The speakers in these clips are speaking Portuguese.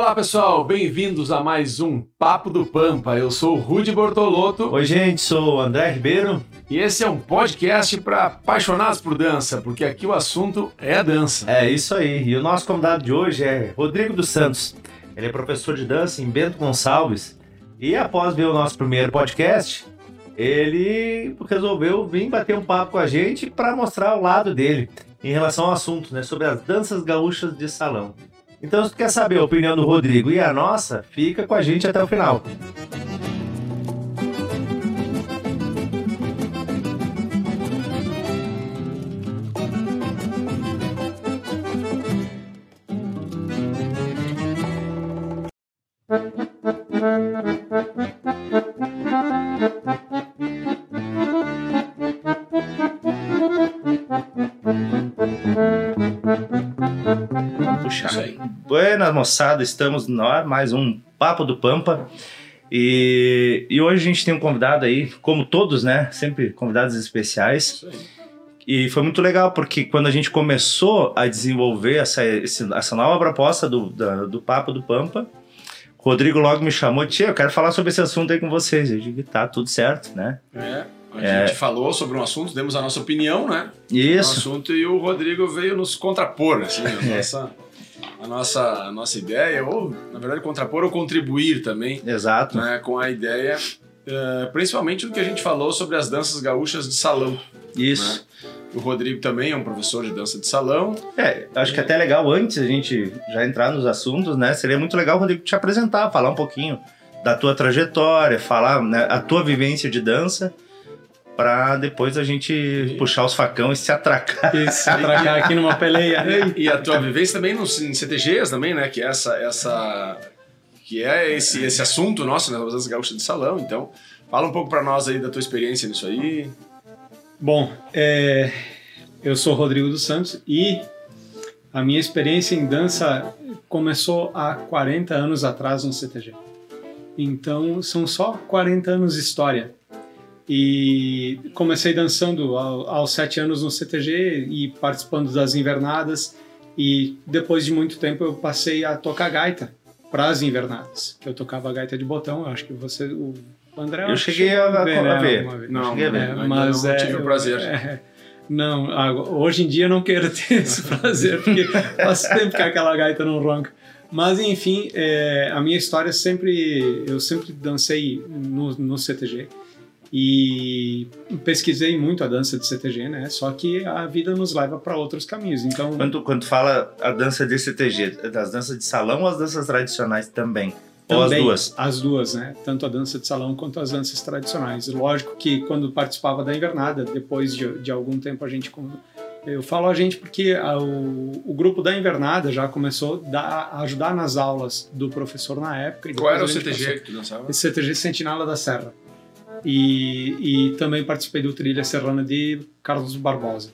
Olá pessoal, bem-vindos a mais um Papo do Pampa. Eu sou o Rudy Bortolotto. Oi, gente, sou o André Ribeiro. E esse é um podcast para apaixonados por dança, porque aqui o assunto é a dança. É isso aí. E o nosso convidado de hoje é Rodrigo dos Santos. Ele é professor de dança em Bento Gonçalves. E após ver o nosso primeiro podcast, ele resolveu vir bater um papo com a gente para mostrar o lado dele em relação ao assunto, né, sobre as danças gaúchas de salão. Então, se tu quer saber a opinião do Rodrigo e a nossa, fica com a gente até o final. Buenas, moçada, estamos no ar, mais um Papo do Pampa. E, e hoje a gente tem um convidado aí, como todos, né? Sempre convidados especiais. E foi muito legal, porque quando a gente começou a desenvolver essa, essa nova proposta do, da, do Papo do Pampa, o Rodrigo logo me chamou, tia, eu quero falar sobre esse assunto aí com vocês. Eu digo, tá, tudo certo, né? É, a é. gente falou sobre um assunto, demos a nossa opinião, né? Isso. Um assunto e o Rodrigo veio nos contrapor, assim, a nossa a nossa, a nossa ideia, ou na verdade contrapor ou contribuir também. Exato. Né, com a ideia, uh, principalmente do que a gente falou sobre as danças gaúchas de salão. Isso. Né? O Rodrigo também é um professor de dança de salão. É, acho que até é legal antes a gente já entrar nos assuntos, né? Seria muito legal, Rodrigo, te apresentar, falar um pouquinho da tua trajetória, falar né, a tua vivência de dança para depois a gente e... puxar os facão e se atracar. E se atracar aqui numa peleia. E a tua vivência também nos, em CTGs também, né? Que é essa, essa que é esse, esse assunto nosso, né? Das gaúchas de salão. Então, fala um pouco para nós aí da tua experiência nisso aí. Bom, é, eu sou Rodrigo dos Santos e a minha experiência em dança começou há 40 anos atrás no CTG. Então, são só 40 anos de história. E comecei dançando aos sete anos no CTG e participando das invernadas. E depois de muito tempo eu passei a tocar gaita para as invernadas. Eu tocava gaita de botão, acho que você, o André. Eu cheguei a, ver, a ver. Não, cheguei a ver. É, mas não, tive é, o prazer. É, não, hoje em dia não quero ter esse prazer, porque faz tempo que aquela gaita não ronca. Mas enfim, é, a minha história sempre, eu sempre dancei no, no CTG e pesquisei muito a dança de CTG, né? Só que a vida nos leva para outros caminhos. Então, quando quando fala a dança de CTG, das danças de salão ou as danças tradicionais também? Também, ou as duas? As duas, né? Tanto a dança de salão quanto as danças tradicionais. Lógico que quando participava da invernada, depois de, de algum tempo a gente eu falo a gente porque a, o, o, grupo da invernada já começou a ajudar nas aulas do professor na época. Qual era o CTG passou, que tu dançava? CTG Sentinela da Serra. E, e também participei do Trilha Serrana de Carlos Barbosa.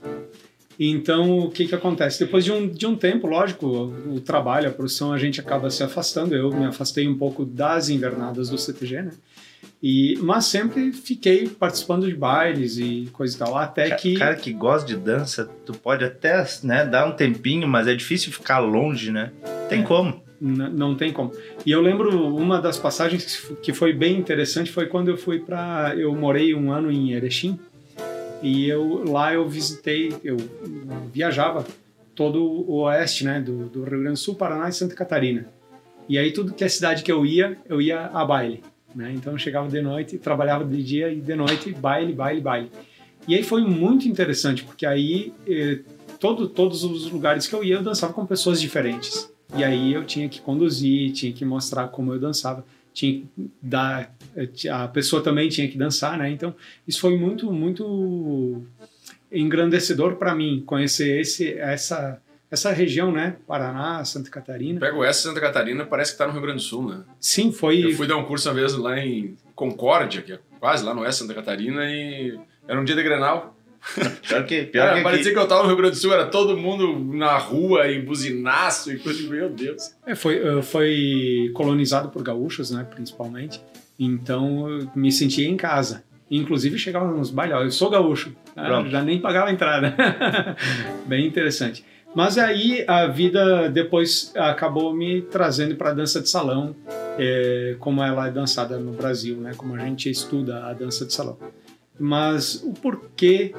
Então, o que que acontece? Depois de um, de um tempo, lógico, o, o trabalho, a produção, a gente acaba se afastando. Eu me afastei um pouco das invernadas do CTG, né? E, mas sempre fiquei participando de bailes e coisa e tal, até que... Cara que gosta de dança, tu pode até né, dar um tempinho, mas é difícil ficar longe, né? Tem é. como não tem como. E eu lembro uma das passagens que foi bem interessante foi quando eu fui para eu morei um ano em Erechim e eu lá eu visitei, eu viajava todo o oeste, né, do, do Rio Grande do Sul, Paraná e Santa Catarina. E aí tudo que é cidade que eu ia, eu ia a baile, né? Então eu chegava de noite, trabalhava de dia e de noite baile, baile, baile. E aí foi muito interessante porque aí eh, todo, todos os lugares que eu ia eu dançava com pessoas diferentes. E aí eu tinha que conduzir, tinha que mostrar como eu dançava, tinha que dar, a pessoa também tinha que dançar, né? Então isso foi muito, muito engrandecedor para mim conhecer esse, essa, essa região, né? Paraná, Santa Catarina. Pego essa Santa Catarina, parece que está no Rio Grande do Sul, né? Sim, foi. Eu fui dar um curso uma vez lá em Concórdia, que é quase lá no Oeste Santa Catarina, e era um dia de Grenal. Pior que, pior que parecia que eu tava no Rio Grande do Sul, era todo mundo na rua e buzinaço e coisa, meu Deus. É, foi, eh, foi colonizado por gaúchos, né, principalmente. Então eu me sentia em casa. Inclusive chegava nos bailes, eu sou gaúcho, né? já nem pagava a entrada. Bem interessante. Mas aí a vida depois acabou me trazendo para a dança de salão, é, como ela é dançada no Brasil, né? Como a gente estuda a dança de salão. Mas o porquê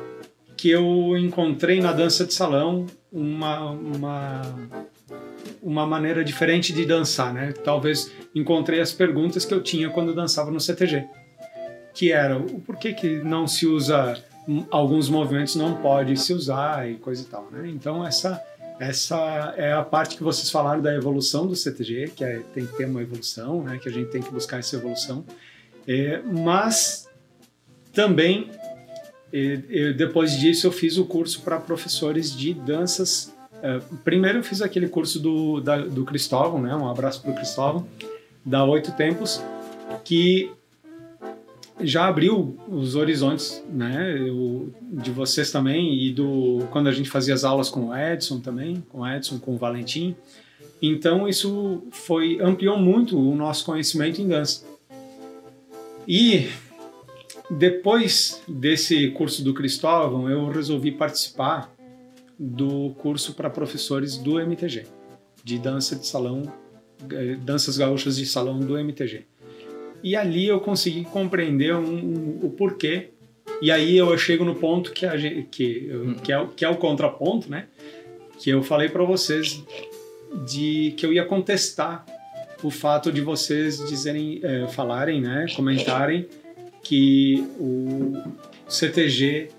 que eu encontrei na dança de salão uma, uma, uma maneira diferente de dançar, né? Talvez encontrei as perguntas que eu tinha quando dançava no CTG, que era o porquê que não se usa alguns movimentos não pode se usar e coisa e tal, né? Então essa essa é a parte que vocês falaram da evolução do CTG, que é, tem que ter uma evolução, né? Que a gente tem que buscar essa evolução, é, mas também e, depois disso eu fiz o curso para professores de danças. É, primeiro eu fiz aquele curso do, da, do Cristóvão, né? Um abraço para o Cristóvão, da Oito Tempos, que já abriu os horizontes, né, de vocês também e do quando a gente fazia as aulas com o Edson também, com o Edson, com o Valentim. Então isso foi ampliou muito o nosso conhecimento em dança. E depois desse curso do Cristóvão, eu resolvi participar do curso para professores do MTG, de dança de salão, eh, danças gaúchas de salão do MTG. E ali eu consegui compreender um, um, o porquê. E aí eu chego no ponto que, gente, que, uhum. que, é, que é o contraponto, né? Que eu falei para vocês de que eu ia contestar o fato de vocês dizerem, é, falarem, né, comentarem que o CTG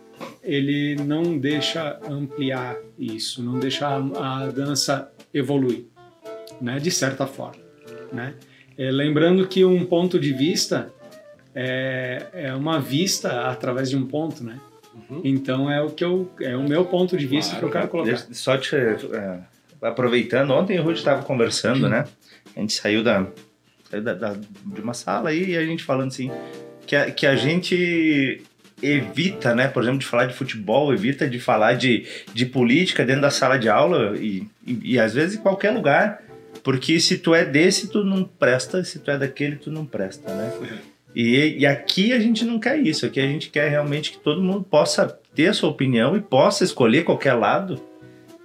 ele não deixa ampliar isso, não deixa a, a dança evoluir, né, de certa forma, né? É, lembrando que um ponto de vista é, é, uma vista através de um ponto, né? Uhum. Então é o que eu é o meu ponto de vista claro, que eu quero colocar. Só te é, aproveitando, ontem o Ruth estava conversando, né? A gente saiu da, saiu da, da, de uma sala aí e a gente falando assim que a, que a gente evita, né, por exemplo, de falar de futebol, evita de falar de, de política dentro da sala de aula e, e, e às vezes em qualquer lugar porque se tu é desse, tu não presta, se tu é daquele, tu não presta, né? E, e aqui a gente não quer isso, aqui a gente quer realmente que todo mundo possa ter a sua opinião e possa escolher qualquer lado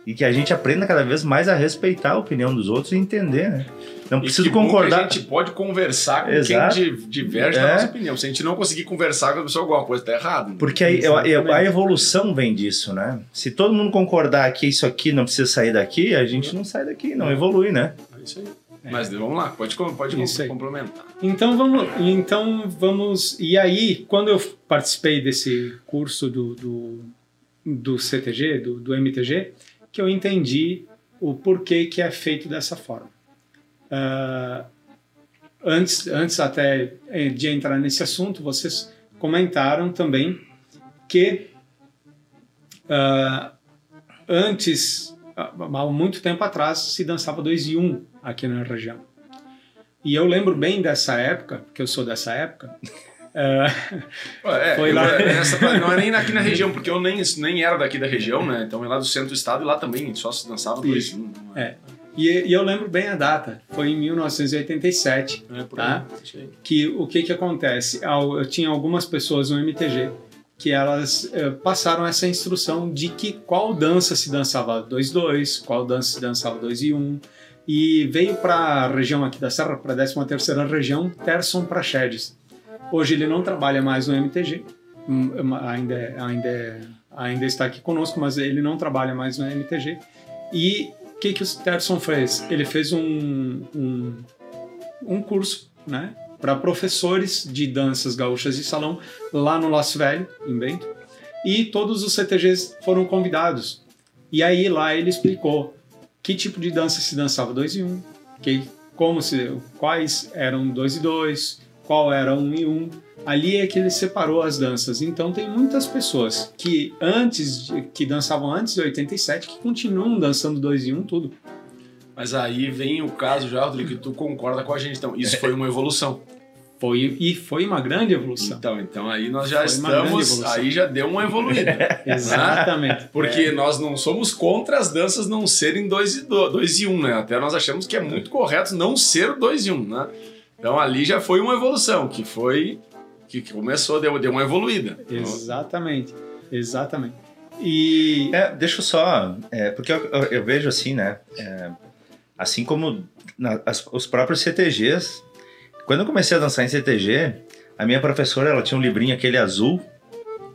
e que a gente aprenda cada vez mais a respeitar a opinião dos outros e entender, né? Não preciso concordar. A gente pode conversar com Exato. quem diverge é. da nossa opinião. Se a gente não conseguir conversar com a pessoa, alguma coisa está errada. Né? Porque a, a, a, evolução vem disso, né? Se todo mundo concordar que isso aqui não precisa sair daqui, a gente não sai daqui, não evolui, né? É isso aí. É. Mas vamos lá, pode, pode isso complementar. Então vamos, então vamos. E aí, quando eu participei desse curso do, do, do CTG, do, do MTG, que eu entendi o porquê que é feito dessa forma. Uh, antes, antes até eh, de entrar nesse assunto, vocês comentaram também que uh, antes, há muito tempo atrás, se dançava dois e um aqui na região. E eu lembro bem dessa época, porque eu sou dessa época, é, foi lá. Essa, não é nem aqui na região, porque eu nem, nem era daqui da região, né? Então é lá do centro do estado e lá também só se dançava dois. Um, é. é. E, e, eu lembro bem a data, foi em 1987, é, tá? Que o que que acontece? Eu tinha algumas pessoas no MTG que elas eh, passaram essa instrução de que qual dança se dançava 2-2, qual dança se dançava 2 e 1, um, e veio para a região aqui da Serra, para a 13 terceira região, Terson Praxedes Hoje ele não trabalha mais no MTG, hum, hum, ainda, é, ainda, é, ainda está aqui conosco, mas ele não trabalha mais no MTG. E o que, que o Terson fez? Ele fez um, um, um curso né, para professores de danças gaúchas de salão lá no Las Velho, em Bento, e todos os CTGs foram convidados. E aí lá ele explicou que tipo de dança se dançava dois e um, que, como se, quais eram dois e dois, qual era um e um. Ali é que ele separou as danças. Então tem muitas pessoas que antes de, que dançavam antes de 87 que continuam dançando dois e um tudo. Mas aí vem o caso já, Rodrigo, que tu concorda com a gente. Então, isso foi uma evolução. Foi, e foi uma grande evolução. Então, então aí nós já foi estamos, aí já deu uma evoluída. Exatamente. Porque é. nós não somos contra as danças não serem dois e, dois e um, né? Até nós achamos que é muito correto não ser dois e um, né? Então ali já foi uma evolução, que foi que começou, deu, deu uma evoluída. Exatamente, exatamente. E É, deixa eu só, é, porque eu, eu- eu vejo assim, né? é, assim como na- as- os próprios CTGs. Quando eu comecei a dançar em CTG, a minha professora ela tinha um livrinho aquele azul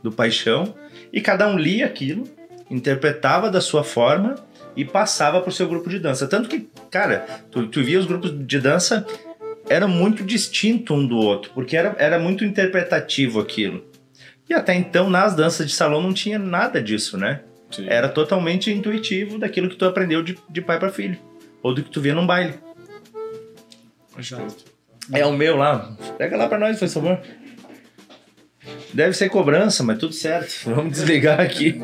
do Paixão e cada um lia aquilo, interpretava da sua forma e passava pro seu grupo de dança. Tanto que, cara, tu, tu via os grupos de dança eram muito distintos um do outro, porque era, era muito interpretativo aquilo. E até então, nas danças de salão, não tinha nada disso, né? Sim. era totalmente intuitivo daquilo que tu aprendeu de, de pai para filho. Ou do que tu via num baile. É o meu lá. Pega lá pra nós, por favor. Deve ser cobrança, mas tudo certo. Vamos desligar aqui.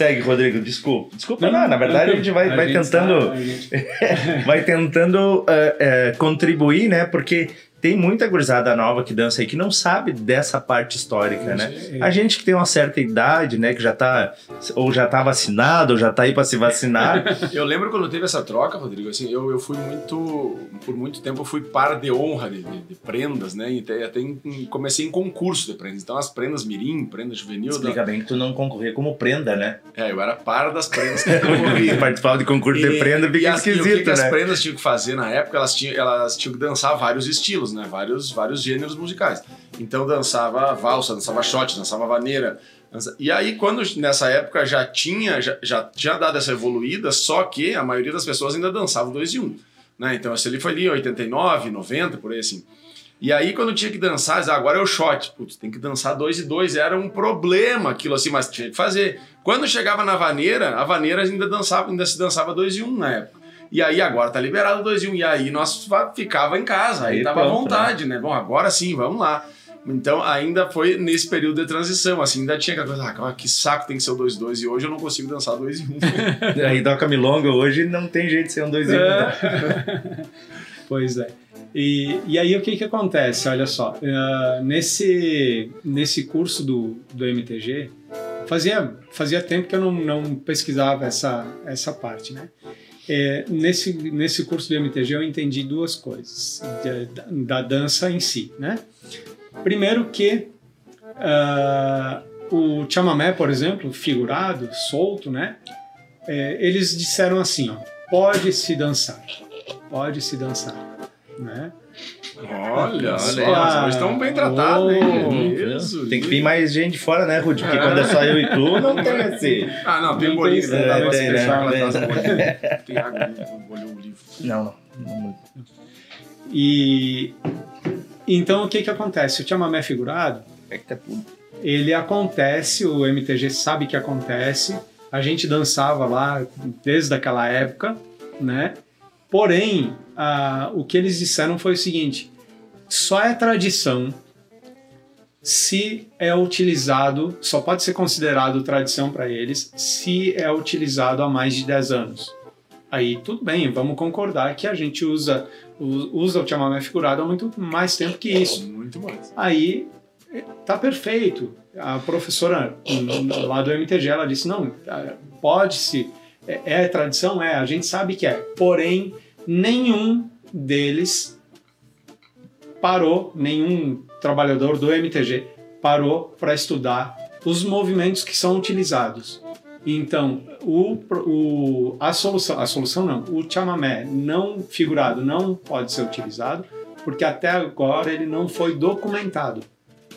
Segue, Rodrigo. Desculpa. Desculpa, não. Na verdade, a gente vai, vai gente tentando tá- a gente- vai tentando é, é, contribuir, né? Porque tem muita gurizada nova que dança aí que não sabe dessa parte histórica, né? A gente que tem uma certa idade, né? Que já tá, ou já tá vacinado, ou já tá aí pra se vacinar. Eu lembro quando teve essa troca, Rodrigo, assim, eu, eu fui muito, por muito tempo eu fui par de honra de, de- de prendas, né, e até, até em- comecei em concurso de prendas, então as prendas mirim, prenda juvenil, Explica bem que tu não concorria como prenda, né? é, eu era par das prendas que concorria. Participar de concurso de prenda e, fica as- e o que, esquisito, que as né? prendas tinham que fazer na época? Elas tinham, elas tinham que dançar vários estilos, né? Vários, vários gêneros musicais. Então dançava valsa, dançava shot, dançava vaneira. dança- E aí, quando nessa época já tinha, já, já tinha dado essa evoluída, só que a maioria das pessoas ainda dançava dois e um. Né? Então, esse ali foi ali 89, 90, por aí assim. E aí, quando tinha que dançar, "Ah, agora é o shot. Putz, tem que dançar dois e dois. Era um problema aquilo assim, mas tinha que fazer. Quando chegava na vaneira, a vaneira ainda dançava, ainda se dançava dois e um na época. E aí agora tá liberado dois e um. E aí nós ficava em casa, aí, Aí tava à pronto, vontade, né? Bom, agora sim, vamos lá. Então ainda foi nesse período de transição, assim, ainda tinha aquela coisa, ah, que saco tem que ser o 2-2 e hoje eu não consigo dançar 2 e 1. Aí toca milonga hoje não tem jeito de ser um dois e um, né? Pois é. E, e aí o que que acontece? Olha só, eh, nesse, nesse curso do, do MTG, fazia, fazia tempo que eu não, não pesquisava essa, essa parte, né? Eh, nesse, nesse curso do MTG eu entendi duas coisas da, da dança em si, né? Primeiro que ah, o chamamé, por exemplo, figurado, solto, né? Eh, eles disseram assim, ó, pode se dançar, pode se dançar, né? Olha, só, Olha. hoje estão bem tratados, hein? Oh, Jesus. Tem que vir mais gente fora, né, Rudy? Porque quando é só eu e tu, não tem assim. Ah, não, tem bolinho, tem- né? é, tem, né? Tem. Tem água molhar o livro. Não, não. E então o que que acontece? O chamamé figurado, É que tá tudo. ele acontece, o MTG sabe que acontece. A gente dançava lá desde aquela época, né? Porém, ah, o que eles disseram foi o seguinte: só é tradição se é utilizado, só pode ser considerado tradição para eles se é utilizado há mais de 10 anos. Aí tudo bem, vamos concordar que a gente usa, usa o chamamé figurado há muito mais tempo que isso. Muito mais. Aí tá perfeito. A professora lá do MTG ela disse não, ah, pode se é, é tradição é, a gente sabe que é. Porém nenhum deles parou, nenhum trabalhador do MTG parou para estudar os movimentos que são utilizados. Então, o, o, a solução, a solução não, o chamamé não figurado não pode ser utilizado porque até agora ele não foi documentado.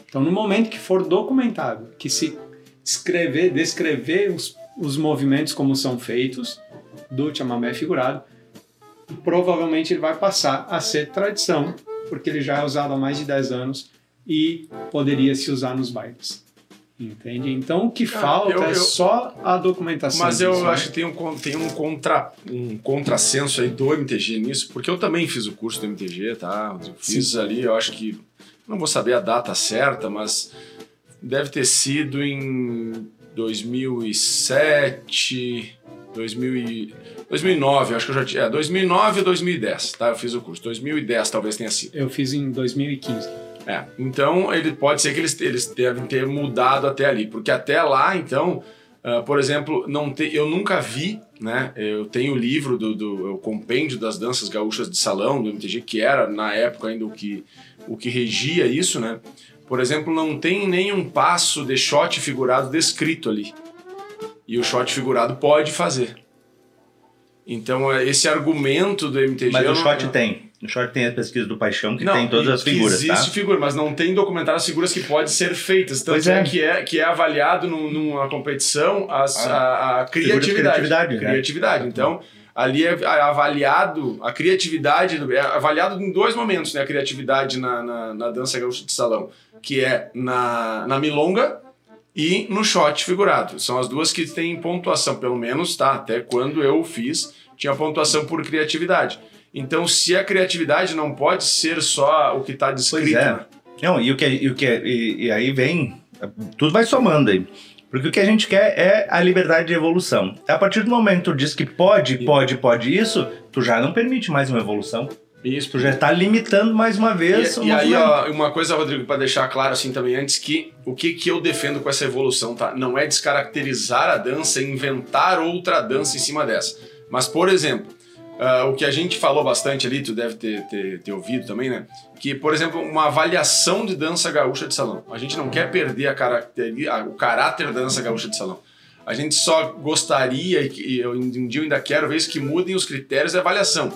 Então, no momento que for documentado, que se escrever, descrever os, os movimentos como são feitos do chamamé figurado, provavelmente ele vai passar a ser tradição, porque ele já é usado há mais de 10 anos e poderia se usar nos bailes. Entende? Então o que falta eu- é eu- só a documentação. Mas eu né? acho que tem um, tem um, contra, um contrassenso aí do MTG nisso, porque eu também fiz o curso do MTG, tá? Eu fiz ali, eu acho que. Não vou saber a data certa, mas deve ter sido em 2007, 2000 e- 2009, acho que eu já tinha. É, 2009 ou 2010, tá? Eu fiz o curso. 2010 talvez tenha sido. Eu fiz em 2015. É, então ele pode ser que eles, eles devem ter mudado até ali, porque até lá, então, ah, por exemplo, não te, eu nunca vi, né? Eu tenho o livro do, do o compêndio das danças gaúchas de salão do MTG, que era na época ainda o que o que regia isso, né? Por exemplo, não tem nenhum passo de shot figurado descrito ali. E o shot figurado pode fazer. Então, é, esse argumento do MTG. Mas o eu não- shot tem. O shot tem a pesquisa do Paixão, que Não, tem todas as figuras, existe tá? figura, mas não tem documentário as figuras que podem ser feitas. Tanto Pois é. é. que é que é avaliado num- numa competição as- Ah, a, a criatividade. criatividade, né? Criatividade. Então, ali é avaliado a criatividade, é avaliado em dois momentos, né? A criatividade na, na, na dança gaúcha de salão, que é na, na milonga e no shot figurado. São as duas que têm pontuação, pelo menos, tá? Até quando eu fiz, tinha pontuação por criatividade. Então, se a criatividade não pode ser só o que está descrito. Pois é. Não, e o que, e, o que e, e aí vem. Tudo vai somando aí. Porque o que a gente quer é a liberdade de evolução. A partir do momento que tu diz que pode, pode, pode isso, tu já não permite mais uma evolução. Isso. Tu já está limitando mais uma vez. E, e aí, ó, uma coisa, Rodrigo, para deixar claro assim também antes, que o que, que eu defendo com essa evolução, tá? Não é descaracterizar a dança, inventar outra dança em cima dessa. Mas, por exemplo, ah, o que a gente falou bastante ali, tu deve ter, ter, ter ouvido também, né? Que, por exemplo, uma avaliação de dança gaúcha de salão. A gente não quer perder a caracteri- a- o caráter da dança gaúcha de salão. A gente só gostaria, e eu, um dia eu ainda quero ver isso, que mudem os critérios de avaliação.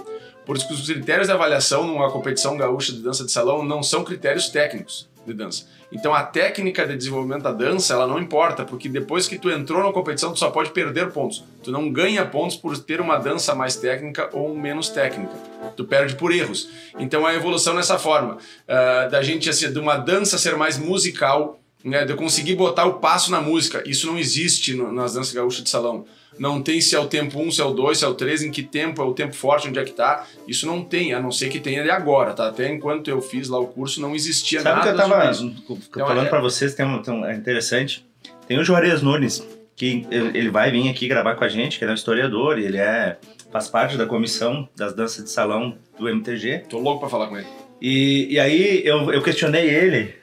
Por isso que os critérios de avaliação numa competição gaúcha de dança de salão não são critérios técnicos de dança. Então a técnica de desenvolvimento da dança, ela não importa, porque depois que tu entrou na competição, tu só pode perder pontos. Tu não ganha pontos por ter uma dança mais técnica ou menos técnica. Tu perde por erros. Então a evolução nessa forma, ah, da gente assim, de uma dança ser mais musical, né, de eu conseguir botar o passo na música. Isso não existe no- nas danças gaúchas de salão. Não tem se é o tempo 1, se é o 2, se é o 3, em que tempo é o tempo forte, onde é que tá. Isso não tem, a não ser que tenha de agora, tá? Até enquanto eu fiz lá o curso, não existia Sabe o que nada eu tava isso. falando é- para vocês, tem um, tem um- é interessante. Tem o Juarez Nunes, que ele vai vir aqui gravar com a gente, que ele é um historiador, e ele é, faz parte da comissão das danças de salão do MTG. Tô louco pra falar com ele. E, e aí eu, eu questionei ele.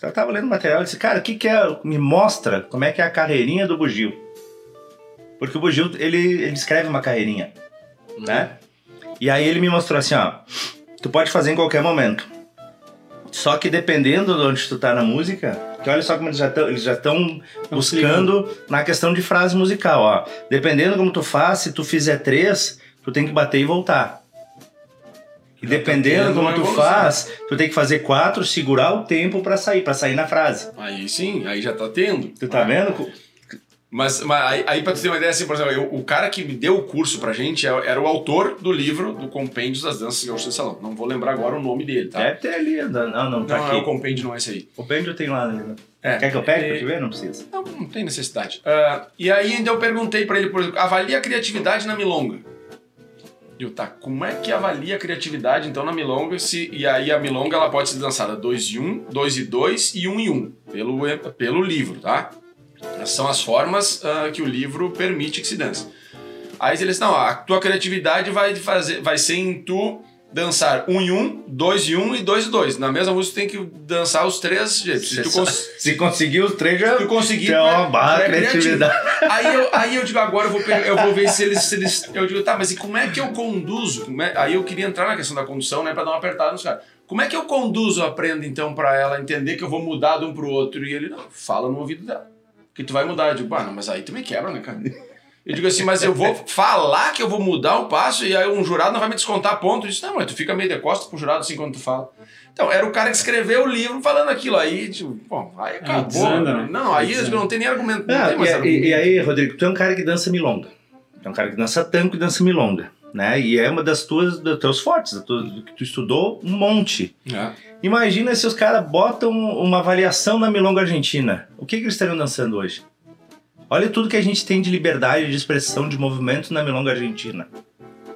Eu tava lendo material e disse, cara, o que, que é. Me mostra como é que é a carreirinha do Bugio. Porque o Bugio, ele, ele escreve uma carreirinha, né? E aí ele me mostrou assim, ó. Tu pode fazer em qualquer momento. Só que dependendo de onde tu tá na música, que olha só como eles já estão eles já estão buscando na questão de frase musical, ó. Dependendo como tu faz, se tu fizer três, tu tem que bater e voltar. E Já tá dependendo como tu faz, tu tem que fazer quatro, segurar o tempo pra sair, para sair na frase. Aí sim, aí já tá tendo. Tu tá Ah, vendo? Mas, mas aí, aí pra tu ter uma ideia, assim, por exemplo, eu- o cara que me deu o curso pra gente é- era o autor do livro do Compêndios das Danças Gaúchas de Salão. Não vou lembrar agora o nome dele, tá? Deve ter ali. Não, não, não tá Não, é aqui. o compêndio, não é esse aí. O Benjo tem lá. Né? É. Quer que eu pegue É, pra te ver? Não precisa. Não, não tem necessidade. Ah, e aí ainda eu perguntei pra ele, por exemplo, avalia a criatividade na milonga. E eu, tá, como é que avalia a criatividade então na milonga? Se, e aí a milonga ela pode ser dançada 2 e 1, um, 2 e 2 e 1 um e 1, um, pelo, pelo livro, tá? Essas São as formas ah, que o livro permite que se dance. Aí ele disse, não, a tua criatividade vai, fazer, vai ser em tu dançar 1 um e 1, um, 2 e 1 um, e 2 e 2. Na mesma música tu tem que dançar os três jeitos. Se cons Se conseguir os três, já. tu conseguir. Tem uma tu barra é criatividade. Aí eu, aí eu digo, agora eu vou, eu vou ver se eles, se eles. Eu digo, tá, mas e como é que eu conduzo? É- Aí eu queria entrar na questão da condução, né, pra dar uma apertada nos caras. Como é que eu conduzo, aprendo então pra ela entender que eu vou mudar de um pro outro? E ele, não, fala no ouvido dela. Que tu vai mudar. Eu digo, ah, não, mas aí tu me quebra, né, cara? Eu digo assim, mas eu vou falar que eu vou mudar o passo e aí um jurado não vai me descontar ponto. Eu disse, não, mas tu fica meio de costas pro jurado assim quando tu fala. Então, era o cara que escreveu o livro falando aquilo. Aí, tipo, bom, aí acabou. desanda, né? Não, aí Desanda. não tem nem argumento. Não Ah, tem mais e, argumento. e- e aí, Rodrigo, tu é um cara que dança milonga. Tu é um cara que dança tango e dança milonga. Né? E é uma das tuas, dos teus fortes, da tua- do que tu estudou um monte. É. Imagina se os caras botam uma avaliação na milonga argentina. O que, que eles estariam dançando hoje? Olha tudo que a gente tem de liberdade de expressão de movimento na milonga argentina.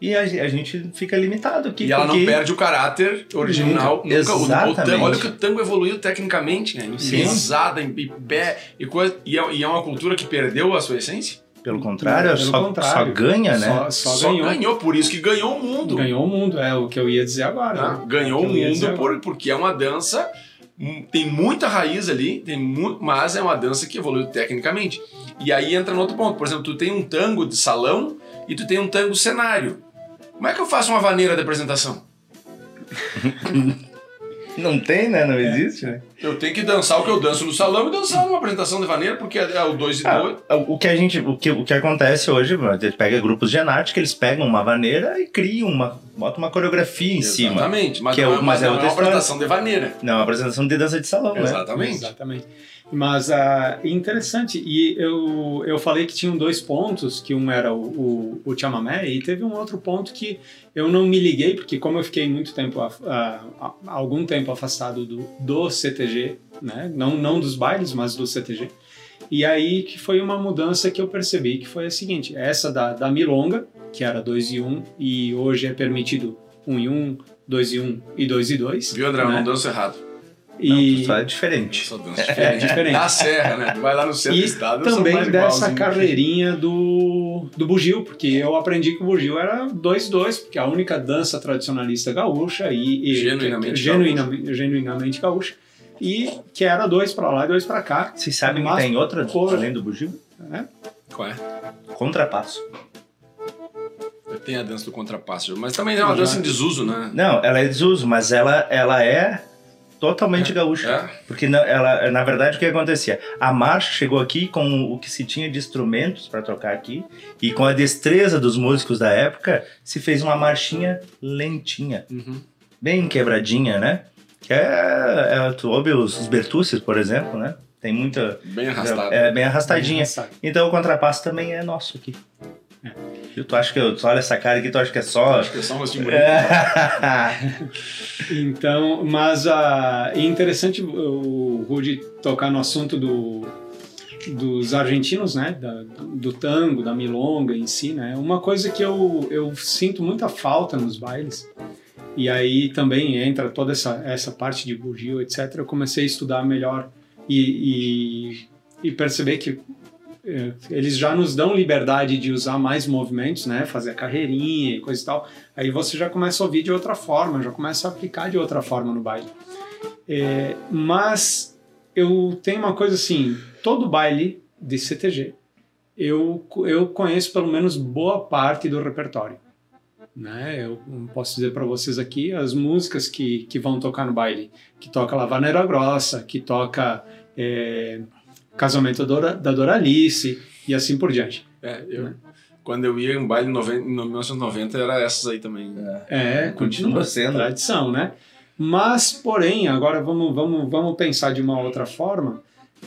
E a, a gente fica limitado aqui. E ela não porque- perde o caráter original. Nunca. Nunca. O- O, Exatamente. tango, olha que o tango evoluiu tecnicamente, né? Em pisada, em em pé e coisa. E é, e é uma cultura que perdeu a sua essência? Pelo contrário, Pelo só, contrário. só ganha, né? Só, só, ganhou. por isso que ganhou o mundo. Ganhou o mundo, é o que eu ia dizer agora. Ah, né? ganhou É o dizer mundo por, porque é uma dança. hum, Tem muita raiz ali, tem mu mas é uma dança que evoluiu tecnicamente. E aí entra no outro ponto. Por exemplo, tu tem um tango de salão e tu tem um tango cenário. Como é que eu faço uma vaneira de apresentação? Não tem, né? Não existe, né? Eu tenho que dançar o que eu danço no salão e dançar numa apresentação de vaneira, porque é é o 2 e 2. Ah, o que a gente, o que, o que acontece hoje, mano, você pega grupos de arte que eles pegam uma vaneira e criam uma, botam uma coreografia em cima. Exatamente, mas Que é é, mas mas é não é uma apresentação de vaneira. Não, é uma apresentação de dança de salão, né? Exatamente. Mas ah, interessante, e eu, eu falei que tinham dois pontos, que um era o, o, o chamamé, e teve um outro ponto que eu não me liguei, porque como eu fiquei muito tempo, af- ah, ah, algum tempo afastado do, do CTG, né? não, não dos bailes, mas do CTG, e aí que foi uma mudança que eu percebi, que foi a seguinte, essa da, da milonga, que era 2 e 1, um, e hoje é permitido 1 um e 1, um, 2 e 1 um, e 2 e 2. Viu, André? Eu né? não danço errado. E... Só é diferente. Só danço É, diferente. diferente. Da serra, né? Tu vai lá no centro do E estado, eu sou também mais dessa igualzinho. carreirinha do, do bugio, porque eu aprendi que o bugio era 2-2, porque é a única dança tradicionalista gaúcha e, e Genuinamente genuína- genuinamente gaúcha, e que era dois pra lá e dois pra cá. Vocês sabem que tem outra Por- além do bugio? Né? Qual é? Contrapasso. Tem a dança do contrapasso, mas também é uma dança em desuso, né? Não, ela é desuso, mas ela, ela é totalmente gaúcha. É? Porque na, ela, na verdade o que acontecia? A marcha chegou aqui com o que se tinha de instrumentos para tocar aqui e com a destreza dos músicos da época se fez uma marchinha lentinha, Uhum. bem quebradinha, né? Que é, é tu ouve os, os Bertuccis, por exemplo, né? Tem muita Bem arrastado. é bem arrastadinha. Sabe? Então o contrapasso também é nosso aqui. Viu? Tu acha que eu, tu olha essa cara aqui, tu acha que é só Acho que é só um rostinho bonito. é. Então, mas ah, é interessante o Rudy tocar no assunto do, dos argentinos, né? Da- do tango, da milonga em si, né? Uma coisa que eu, eu sinto muita falta nos bailes, e aí também entra toda essa, essa parte de bugio, etc. Eu comecei a estudar melhor e, e, e perceber que eles já nos dão liberdade de usar mais movimentos, né? Fazer carreirinha e coisa e tal. Aí você já começa a ouvir de outra forma, já começa a aplicar de outra forma no baile. É, mas eu tenho uma coisa assim: todo baile de CTG eu, eu conheço pelo menos boa parte do repertório. Né? Eu posso dizer para vocês aqui as músicas que, que vão tocar no baile: que toca Lavaneira Grossa, que toca é, Casamento Dora- da Doralice e assim por diante. É, eu, Né? quando eu ia em baile em, noven- em 1990, era essas aí também. É, Continua continua sendo. tradição, né? Mas, porém, agora vamos, vamos, vamos pensar de uma outra forma,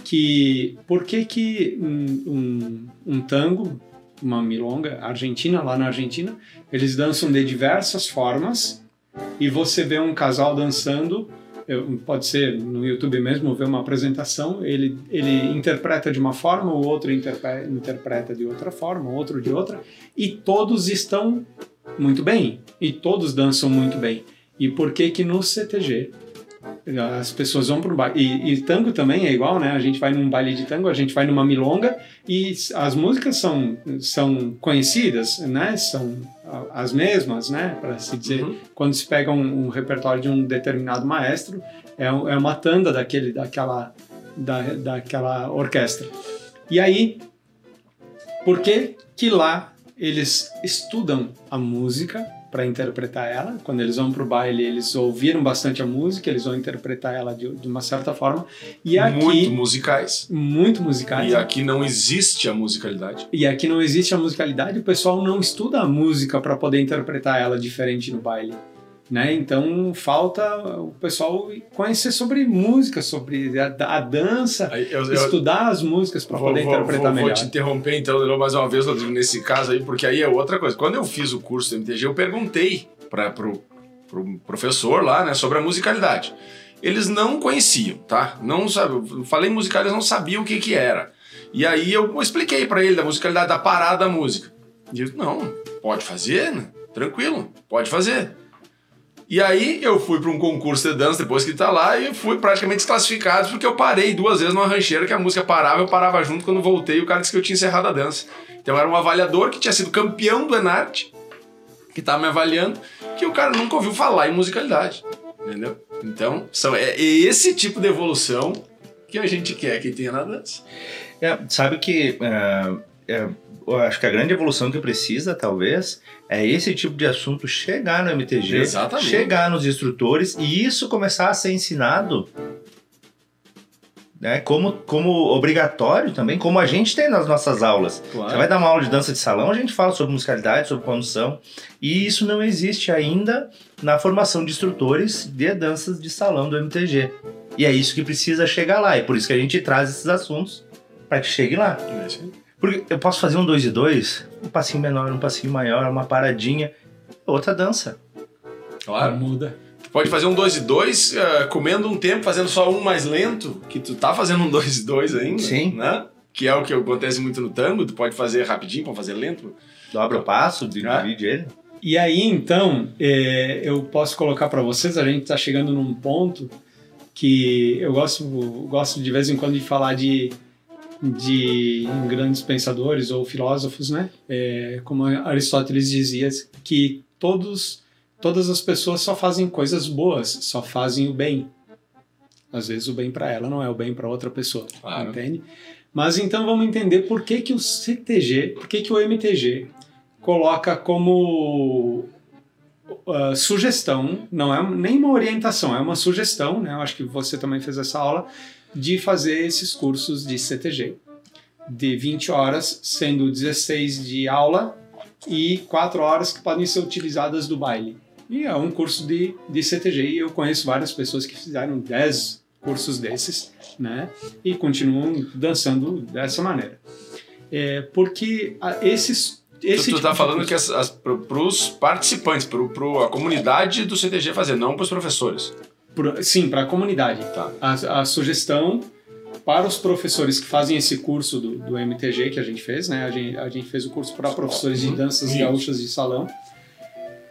que por que que um, um, um tango, uma milonga argentina, lá na Argentina, eles dançam de diversas formas e você vê um casal dançando, eu- pode ser no YouTube mesmo, ver uma apresentação, ele, ele interpreta de uma forma, o outro interpre- interpreta de outra forma, o outro de outra, e todos estão muito bem, e todos dançam muito bem. E por que que no CTG as pessoas vão para o baile? E, e tango também é igual, né? A gente vai num baile de tango, a gente vai numa milonga e as músicas são, são conhecidas, né? São as mesmas, né? Para se dizer, Uhum. quando se pega um, um repertório de um determinado maestro, é, é uma tanda daquele, daquela, da, daquela orquestra. E aí, por que que lá eles estudam a música para interpretar ela? Quando eles vão para o baile, eles ouviram bastante a música, eles vão interpretar ela de, de uma certa forma. E aqui, Muito musicais. muito musicais. E aqui não existe a musicalidade. E aqui não existe a musicalidade, o pessoal não estuda a música para poder interpretar ela diferente no baile. Né? Então falta o pessoal conhecer sobre música, sobre a, a dança, eu, eu, estudar as músicas para vou, poder vou- interpretar vou- vou melhor. te interromper então mais uma vez, Rodrigo, nesse caso aí, porque aí é outra coisa. Quando eu fiz o curso do MTG, eu perguntei para pro, pro professor lá, né, sobre a musicalidade. Eles não conheciam, tá? Não sabe, falei musical, eles não sabiam o que que era. E aí eu expliquei para ele da musicalidade, da parada da música. E ele, não, pode fazer, né? tranquilo, pode fazer. E aí eu fui para um concurso de dança depois que ele tá lá e fui praticamente desclassificado porque eu parei duas vezes numa rancheira que a música parava, eu parava junto quando voltei o cara disse que eu tinha encerrado a dança. Então era um avaliador que tinha sido campeão do Enarte, que tava me avaliando, que o cara nunca ouviu falar em musicalidade. Entendeu? Então, são, é, é esse tipo de evolução que a gente quer que tenha na dança. É, sabe que é, é, eu acho que a grande evolução que precisa, talvez, é esse tipo de assunto chegar no MTG, Exatamente. chegar nos instrutores e isso começar a ser ensinado né, como, como obrigatório também, como a gente tem nas nossas aulas. Claro. Você vai dar uma aula de dança de salão, a gente fala sobre musicalidade, sobre condução, e isso não existe ainda na formação de instrutores de danças de salão do MTG. E é isso que precisa chegar lá, é por isso que a gente traz esses assuntos para que chegue lá. É isso aí. Porque eu posso fazer um 2 e 2, um passinho menor, um passinho maior, uma paradinha, outra dança. Claro. Muda. Tu pode fazer um 2 e 2 comendo um tempo, fazendo só um mais lento, que tu tá fazendo um 2 e 2 ainda. Sim. Né? Que é o que acontece muito no tango, tu pode fazer rapidinho, pode fazer lento. Dobra o passo, Ah. divide ele. E aí, então, é, eu posso colocar para vocês, a gente está chegando num ponto que eu gosto, gosto de vez em quando de falar de, de grandes pensadores ou filósofos, né? É, como Aristóteles dizia, que todos, todas as pessoas só fazem coisas boas, só fazem o bem. Às vezes o bem para ela não é o bem para outra pessoa, Claro. entende? Mas então vamos entender por que, que o CTG, por que, que o MTG coloca como uh, sugestão, não é nem uma orientação, é uma sugestão, né? Eu acho que você também fez essa aula, de fazer esses cursos de CTG. De 20 horas, sendo 16 de aula e 4 horas que podem ser utilizadas do baile. E é um curso de, de CTG e eu conheço várias pessoas que fizeram 10 cursos desses, né? E continuam dançando dessa maneira. É, porque esses esse tu, tu tipo tá de falando que as, as, pro, pros participantes, pro, pro a comunidade do CTG fazer, não pros professores. Pro- sim, para a comunidade. Tá. A, a sugestão para os professores que fazem esse curso do, do MTG que a gente fez, né? A gente, a gente fez o curso para professores de danças Isso. gaúchas de salão.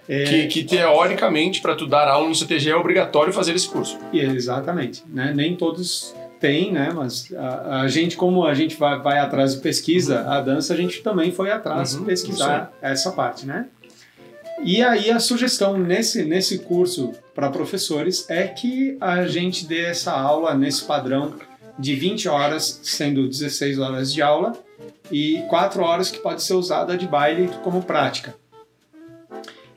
É, Que, que teoricamente, para tu dar aula no CTG, é obrigatório fazer esse curso. e- Exatamente. Né? Nem todos têm, né? Mas a, a gente, como a gente vai, vai atrás e pesquisa a dança, a gente também foi atrás Uhum, pesquisar essa parte, né? E aí a sugestão nesse, nesse curso para professores é que a gente dê essa aula nesse padrão de 20 horas, sendo 16 horas de aula, e 4 horas que pode ser usada de baile como prática.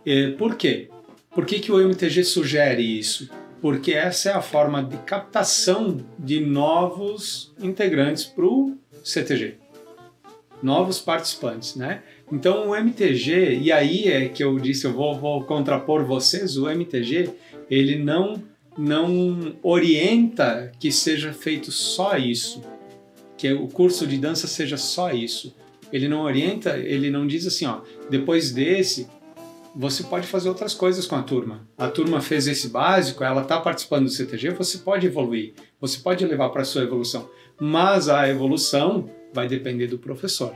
É, por quê? Por que, que o MTG sugere isso? Porque essa é a forma de captação de novos integrantes para o CTG. Novos participantes, né? Então o MTG, e aí é que eu disse, eu vou, vou contrapor vocês, o MTG, ele não, não orienta que seja feito só isso, que o curso de dança seja só isso. Ele não orienta, ele não diz assim, ó, depois desse, você pode fazer outras coisas com a turma. A turma fez esse básico, ela está participando do CTG, você pode evoluir, você pode levar para a sua evolução. Mas a evolução vai depender do professor.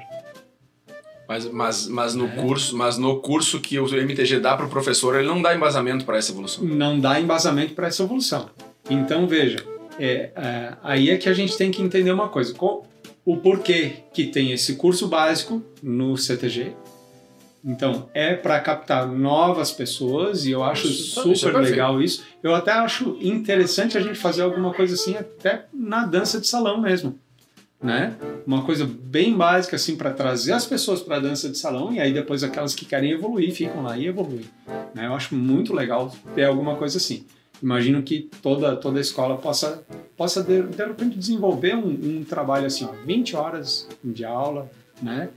Mas, mas, mas, no É. curso, mas no curso que o MTG dá pro professor, ele não dá embasamento para essa evolução. Não dá embasamento para essa evolução. Então, veja, é, é, aí é que a gente tem que entender uma coisa. qual- o porquê que tem esse curso básico no CTG. Então, é para captar novas pessoas e eu acho Isso isso é super perfeito. legal isso. Eu até acho interessante a gente fazer alguma coisa assim, até na dança de salão mesmo. Né? Uma coisa bem básica assim para trazer as pessoas para a dança de salão e aí depois aquelas que querem evoluir ficam lá e evoluem. Né? Eu acho muito legal ter alguma coisa assim. Imagino que toda, toda a escola possa, possa de, de repente desenvolver um, um trabalho assim, ó, 20 horas de aula, né?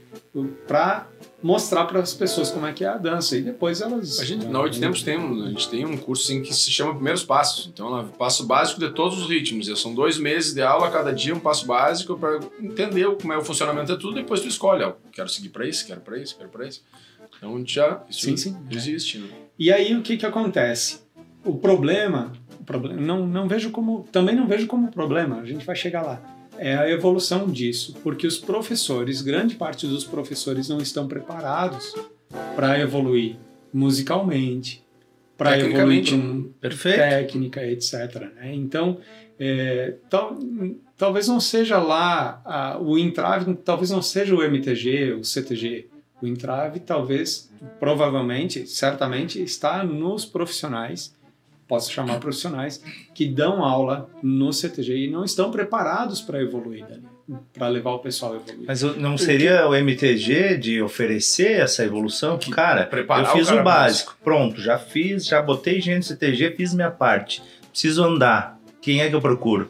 Para mostrar para as pessoas como é que é a dança e depois elas. A gente, na Oito Tempos tem, a gente tem um curso assim, que se chama Primeiros Passos. Então, é um passo básico de todos os ritmos. São dois meses de aula cada dia, um passo básico para entender como é o funcionamento de tudo. Depois tu escolhe, ó, quero seguir para isso, quero para isso, quero para isso. Então, já isso Sim, sim. existe. Né? E aí o que que acontece? O problema, o problema não, não vejo como, também não vejo como problema, a gente vai chegar lá. É a evolução disso, porque os professores, grande parte dos professores não estão preparados para evoluir musicalmente, para evoluir Perfeito. técnica, etc. né? Então, é, tal- talvez não seja lá a- o entrave, talvez não seja o MTG, o CTG. O entrave, talvez, provavelmente, certamente, está nos profissionais, posso chamar profissionais, que dão aula no CTG e não estão preparados para evoluir dali. para levar o pessoal a evoluir. Mas não seria o MTG de oferecer essa evolução? Que- cara, preparar eu fiz o cara o básico, pronto, já fiz, já botei gente no CTG, fiz minha parte. Preciso andar. Quem é que eu procuro?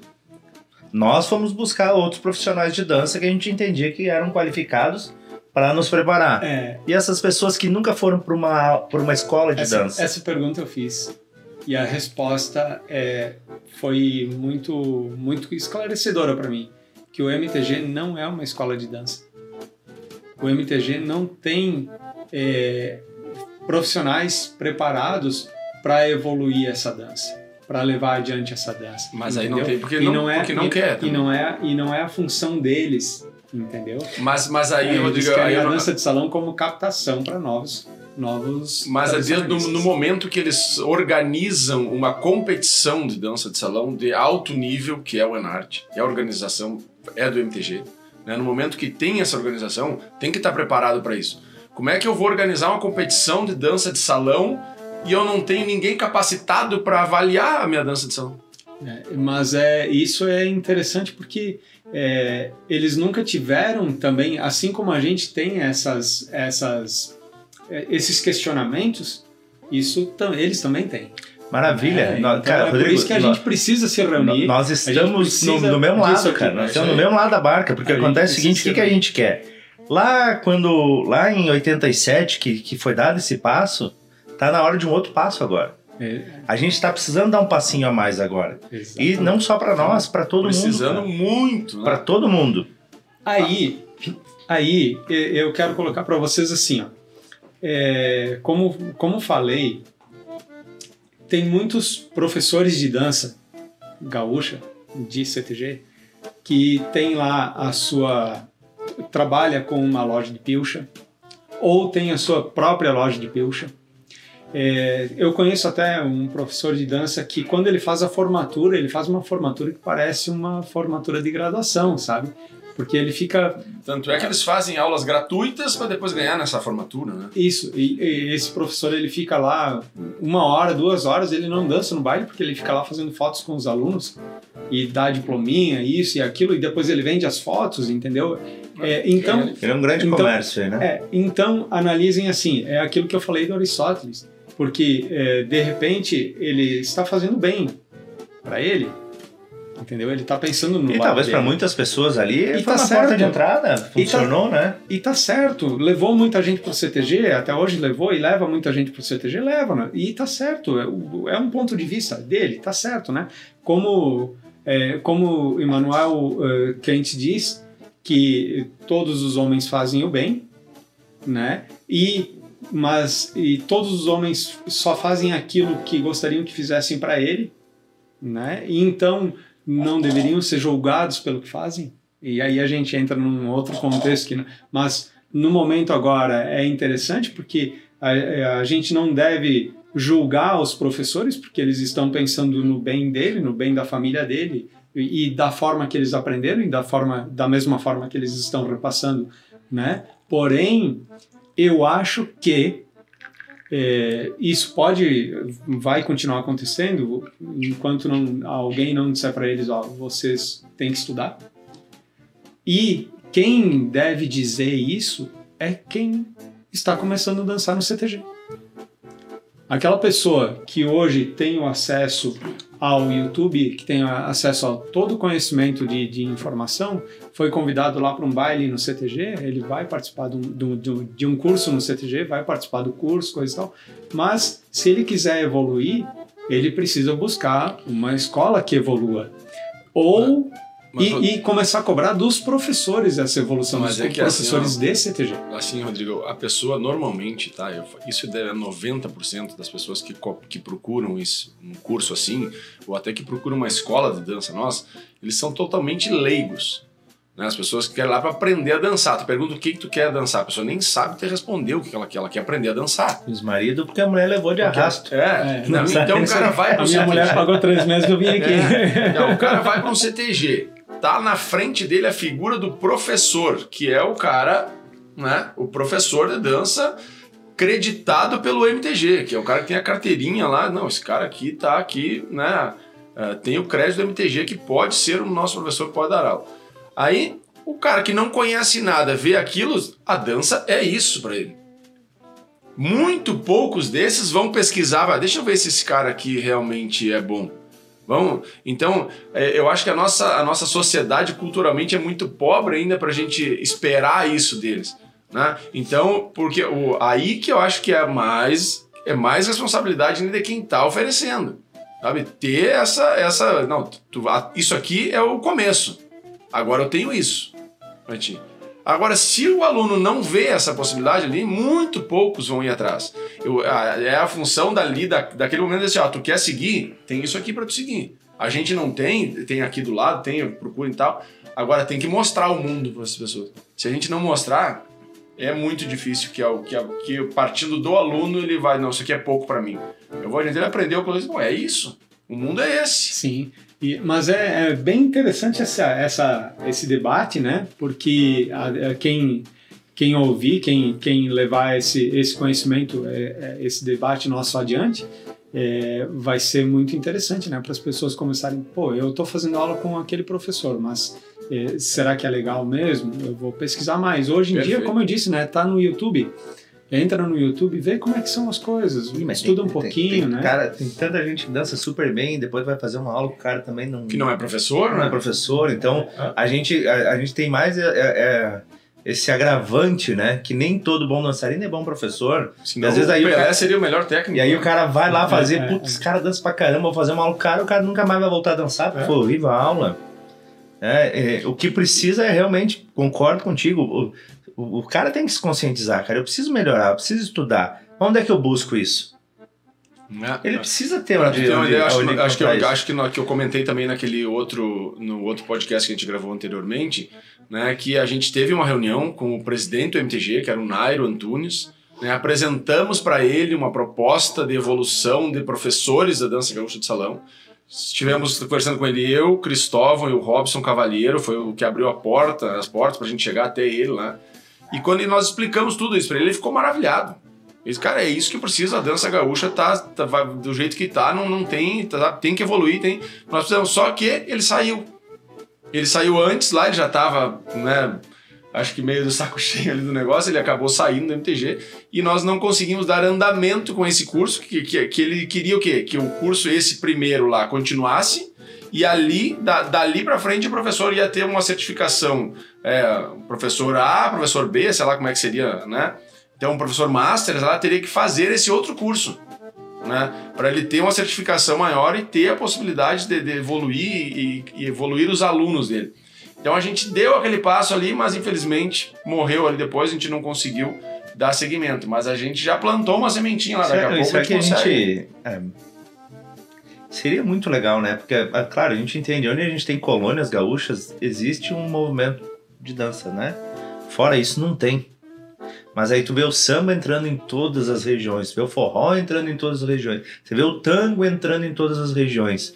Nós fomos buscar outros profissionais de dança que a gente entendia que eram qualificados para nos preparar. É, E essas pessoas que nunca foram para uma, por uma escola de essa, dança. essa pergunta eu fiz. E a resposta é, foi muito, muito esclarecedora para mim. Que o MTG não é uma escola de dança. O MTG não tem é, profissionais preparados para evoluir essa dança, para levar adiante essa dança. Mas aí não entendeu? tem, porque E não, é, porque não e, quer. E também. não, é, e não é a função deles, entendeu? Mas, mas aí, É, Rodrigo, querem aí eu a não- dança de salão como captação para novos, novos. Mas é no, no momento que eles organizam uma competição de dança de salão de alto nível, que é o Enart, e a organização é do MTG, né? no momento que tem essa organização, tem que estar preparado para isso. Como é que eu vou organizar uma competição de dança de salão e eu não tenho ninguém capacitado para avaliar a minha dança de salão? É, mas é, isso é interessante porque é, eles nunca tiveram também, assim como a gente tem essas, essas, é, esses questionamentos, isso tam- eles também têm. Maravilha. É, então cara, é por Rodrigo, isso que a gente precisa se reunir. Nós estamos no, no mesmo lado, aqui, cara. Nós estamos no aí. mesmo lado da barca, porque A acontece o seguinte: o que, que a gente quer? Lá quando. Lá em 87, que, que foi dado esse passo, tá na hora de um outro passo agora. É, A gente tá precisando dar um passinho a mais agora. E exatamente. não só pra nós, pra todo Precisando mundo. muito. Para Né? todo mundo. Aí, aí e- eu quero colocar para vocês assim, ó. É, como, como falei, tem muitos professores de dança gaúcha de CTG que tem lá a sua trabalha com uma loja de pilcha ou tem a sua própria loja de pilcha. É, eu conheço até um professor de dança que quando ele faz a formatura, ele faz uma formatura que parece uma formatura de graduação, sabe? Porque ele fica Tanto é que eles fazem aulas gratuitas para depois ganhar nessa formatura, né? Isso, e, e esse professor ele fica lá uma hora, duas horas, ele não dança no baile porque ele fica lá fazendo fotos com os alunos e dá diplominha, isso e aquilo, e depois ele vende as fotos, entendeu? É, então, Ele é um grande Então- comércio aí, né? é, então analisem assim, é aquilo que eu falei do Aristóteles, porque é, de repente ele está fazendo bem para ele, entendeu? Ele está pensando no E talvez para muitas pessoas ali E foi tá uma certo. porta de entrada, funcionou, né? E tá certo, levou muita gente pro CTG, até hoje levou e leva muita gente pro CTG, leva, né? E tá certo, é, é um ponto de vista dele, tá certo, né? Como, é, como Emmanuel é, Kant diz, que todos os homens fazem o bem, né? E, mas e todos os homens só fazem aquilo que gostariam que fizessem para ele, né? E então não deveriam ser julgados pelo que fazem. E aí a gente entra num outro contexto que, mas no momento agora é interessante porque a, a gente não deve julgar os professores porque eles estão pensando no bem dele, no bem da família dele e, e da forma que eles aprenderam e da forma da mesma forma que eles estão repassando, né? Porém, eu acho que é, isso pode, vai continuar acontecendo enquanto não, alguém não disser para eles, ó, vocês têm que estudar. E quem deve dizer isso é quem está começando a dançar no CTG. Aquela pessoa que hoje tem o acesso ao YouTube, que tem acesso a todo o conhecimento de, de informação, foi convidado lá para um baile no CTG, ele vai participar de um, de um- de um curso no CTG, vai participar do curso, coisa e tal. Mas se ele quiser evoluir, ele precisa buscar uma escola que evolua. Ou Mas, e, e começar a cobrar dos professores essa evolução, Mas dos é assim, professores ó, de CTG. Assim, Rodrigo, a pessoa normalmente, tá? eu- isso é 90% das pessoas que, que procuram isso, um curso assim, ou até que procuram uma escola de dança nossa, eles são totalmente leigos. Né? As pessoas que querem lá para aprender a dançar. Tu pergunta o que, que tu quer dançar, a pessoa nem sabe te responder o que ela quer. Ela quer aprender a dançar. Os maridos, porque a mulher levou de arrasto. É, É. não, então o cara vai A pro minha CTG. mulher pagou três meses que eu vim aqui. É. Não, o cara vai para um CTG. Tá na frente dele a figura do professor, que é o cara, né? O professor de dança creditado pelo MTG, que é o cara que tem a carteirinha lá. Não, esse cara aqui tá aqui, né? eh, tem o crédito do MTG que pode ser o nosso professor que pode dar aula. Aí o cara que não conhece nada vê aquilo, a dança é isso para ele. Muito poucos desses vão pesquisar, vai, deixa eu ver se esse cara aqui realmente é bom. Vamos, então, é, eu acho que a nossa, a nossa sociedade culturalmente é muito pobre ainda para a gente esperar isso deles. Né? Então, porque o, aí que eu acho que é mais, é mais responsabilidade de quem está oferecendo. Sabe? Ter essa. essa não, tu, isso aqui é o começo. Agora eu tenho isso. Pra ti. Agora, se o aluno não vê essa possibilidade ali, muito poucos vão ir atrás. Eu, a, é a função dali, da, daquele momento, assim, ó, tu quer seguir? Tem isso aqui para tu seguir. A gente não tem, tem aqui do lado, tem, procura e tal. Agora tem que mostrar o mundo para as pessoas. Se a gente não mostrar, é muito difícil que, que, que partindo do aluno ele vai, não, isso aqui é pouco para mim. Eu vou adiante, ele aprendeu, não, é isso. O mundo é esse. Sim. E, mas é, é, bem interessante essa, essa, esse debate, né? Porque a, a quem, quem ouvir, quem, quem levar esse, esse conhecimento, é, é esse debate nosso adiante, é, vai ser muito interessante, né? Para as pessoas começarem, pô, eu estou fazendo aula com aquele professor, mas é, será que é legal mesmo? Eu vou pesquisar mais. Hoje em Perfeito. dia, como eu disse, né? Tá no YouTube entra no YouTube e vê como é que são as coisas, Sim, estuda tem, um pouquinho, tem, tem, né? Cara, tem tanta gente que dança super bem, depois vai fazer uma aula com o cara também não... Que não é professor, Não né? é professor, então é. a, gente, a, a, gente tem mais... É, é, é, esse agravante, né? Que nem todo bom dançarino é bom professor. Senão, às vezes aí o cara, seria o melhor técnico. E aí o cara vai lá fazer, é, putz, cara dança pra caramba, vou fazer uma aula com o cara, o cara nunca mais vai voltar a dançar, porque foi horrível a aula. É, é, o que precisa é realmente, concordo contigo, o, o, cara tem que se conscientizar, cara. Eu preciso melhorar, eu preciso estudar. Onde é que eu busco isso? É, ele precisa ter uma, ideia, acho, acho, acho, que eu, acho que, no, que eu comentei também naquele outro no outro podcast que a gente gravou anteriormente, né, que a gente teve uma reunião com o presidente do MTG, que era o Nairo Antunes, né, apresentamos para ele uma proposta de evolução de professores da dança gaúcha de salão. Estivemos conversando com ele, eu, Cristóvão e o Robson Cavalheiro, foi o que abriu a porta, as portas para a gente chegar até ele lá. E quando nós explicamos tudo isso para ele, ele ficou maravilhado. Ele disse, cara, é isso que precisa, a dança gaúcha tá, tá do jeito que tá, não, não tem, tá, tem que evoluir, tem. Nós precisamos, só que ele saiu. Ele saiu antes lá, ele já tava, né, acho que meio do saco cheio ali do negócio, ele acabou saindo do MTG e nós não conseguimos dar andamento com esse curso, que, que, que ele queria o quê? Que o curso esse primeiro lá continuasse e ali, da, dali para frente, o professor ia ter uma certificação, é, professor A, professor B, sei lá como é que seria, né? Então, um professor master, ela teria que fazer esse outro curso, né? Para ele ter uma certificação maior e ter a possibilidade de, de evoluir e, e, evoluir os alunos dele. Então, a gente deu aquele passo ali, mas infelizmente morreu ali depois, a gente não conseguiu dar seguimento. Mas a gente já plantou uma sementinha lá, daqui a pouco a gente consegue. A gente, é Seria muito legal, né? Porque, é, claro, a gente entende, onde a gente tem colônias gaúchas, existe um movimento de dança, né? Fora isso, não tem. Mas aí tu vê o samba entrando em todas as regiões, tu vê o forró entrando em todas as regiões, você vê o tango entrando em todas as regiões.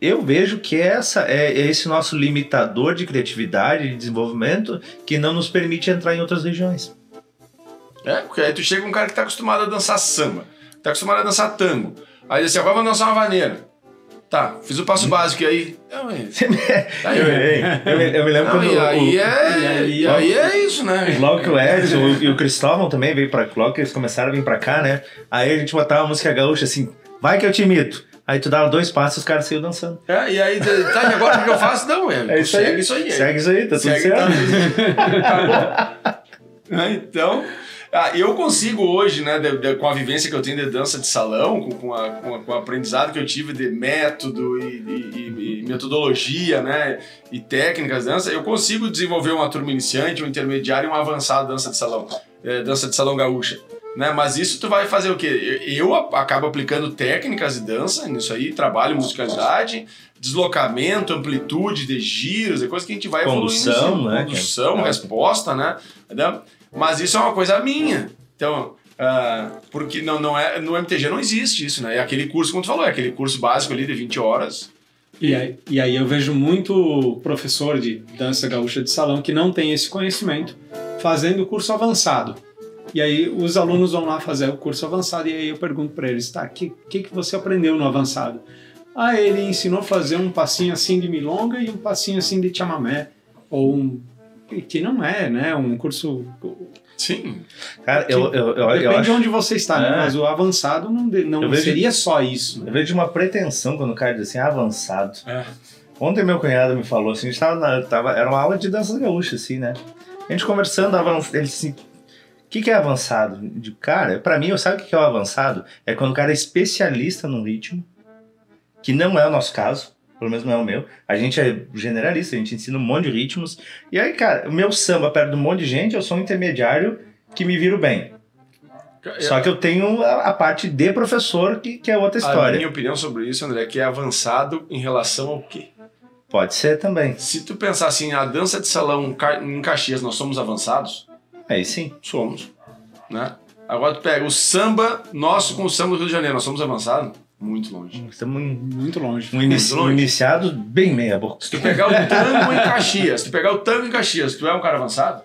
Eu vejo que essa é, é esse nosso limitador de criatividade, de desenvolvimento, que não nos permite entrar em outras regiões. É, porque aí tu chega um cara que tá acostumado a dançar samba, tá acostumado a dançar tango, Aí assim, agora vamos dançar uma vaneira. Tá, fiz o passo básico e aí. Não, tá eu, eu, eu, me lembro não, quando. E aí, o, é, e aí, e aí é isso, né? Logo que o Edson e o Cristóvão também veio pra. Logo que eles começaram a vir pra cá, né? Aí a gente botava a música gaúcha assim, vai que eu te imito. Aí tu dava dois passos e os caras saíam dançando. É, e aí, tá, e agora o que eu faço? Não, é, é isso segue aí. isso aí. Segue isso aí, tá tudo certo. Tá, tá então. Ah, eu consigo hoje, né, de, de, com a vivência que eu tenho de dança de salão, com, com, a, com, a, com o aprendizado que eu tive de método e, e, e, metodologia, né, e técnicas de dança, eu consigo desenvolver uma turma iniciante, um intermediário e um avançado dança de salão, é, dança de salão gaúcha. Né? Mas isso tu vai fazer o quê? Eu acabo aplicando técnicas de dança nisso aí, trabalho musicalidade, deslocamento, amplitude de giros, é coisa que a gente vai condução, evoluindo. Né? Condução, é. resposta, né? Mas isso é uma coisa minha. Então, uh, porque não, não é, no MTG não existe isso, né? É aquele curso, como tu falou, é aquele curso básico ali de 20 horas. E aí, e aí eu vejo muito professor de dança gaúcha de salão que não tem esse conhecimento fazendo o curso avançado. E aí os alunos vão lá fazer o curso avançado e aí eu pergunto para eles, tá, o que, que, que você aprendeu no avançado? Ah, ele ensinou a fazer um passinho assim de milonga e um passinho assim de chamamé, ou um que não é, né? Um curso. Sim. Cara, eu, eu, eu, Depende eu de acho. onde você está, né? É. Mas o avançado não, de- não Eu vejo- seria só isso. né? Eu vejo uma pretensão quando o cara diz assim, avançado. É. Ontem meu cunhado me falou assim, a gente tava, na- tava era uma aula de dança gaúcha, assim, né? A gente conversando, avan- ele assim, o que, que é avançado? Eu digo, cara, pra mim, sabe o que é o avançado? É quando o cara é especialista num ritmo, que não é o nosso caso, pelo menos não é o meu. A gente é generalista, a gente ensina um monte de ritmos. E aí, cara, o meu samba perto de um monte de gente, eu sou um intermediário que me viro bem. Só que eu tenho a, a parte de professor, que, que é outra A história. minha opinião sobre isso, André, é que é avançado em relação ao quê? Pode ser também. Se tu pensar assim, a dança de salão em Caxias, nós somos avançados? Aí sim. Somos. Né? Agora tu pega o samba nosso com o samba do Rio de Janeiro, nós somos avançados? Muito longe. Estamos um, Muito longe. um inici- Muito longe. iniciados bem meia boca. Se tu pegar o tango em Caxias, se tu pegar o tango em Caxias, tu é um cara avançado?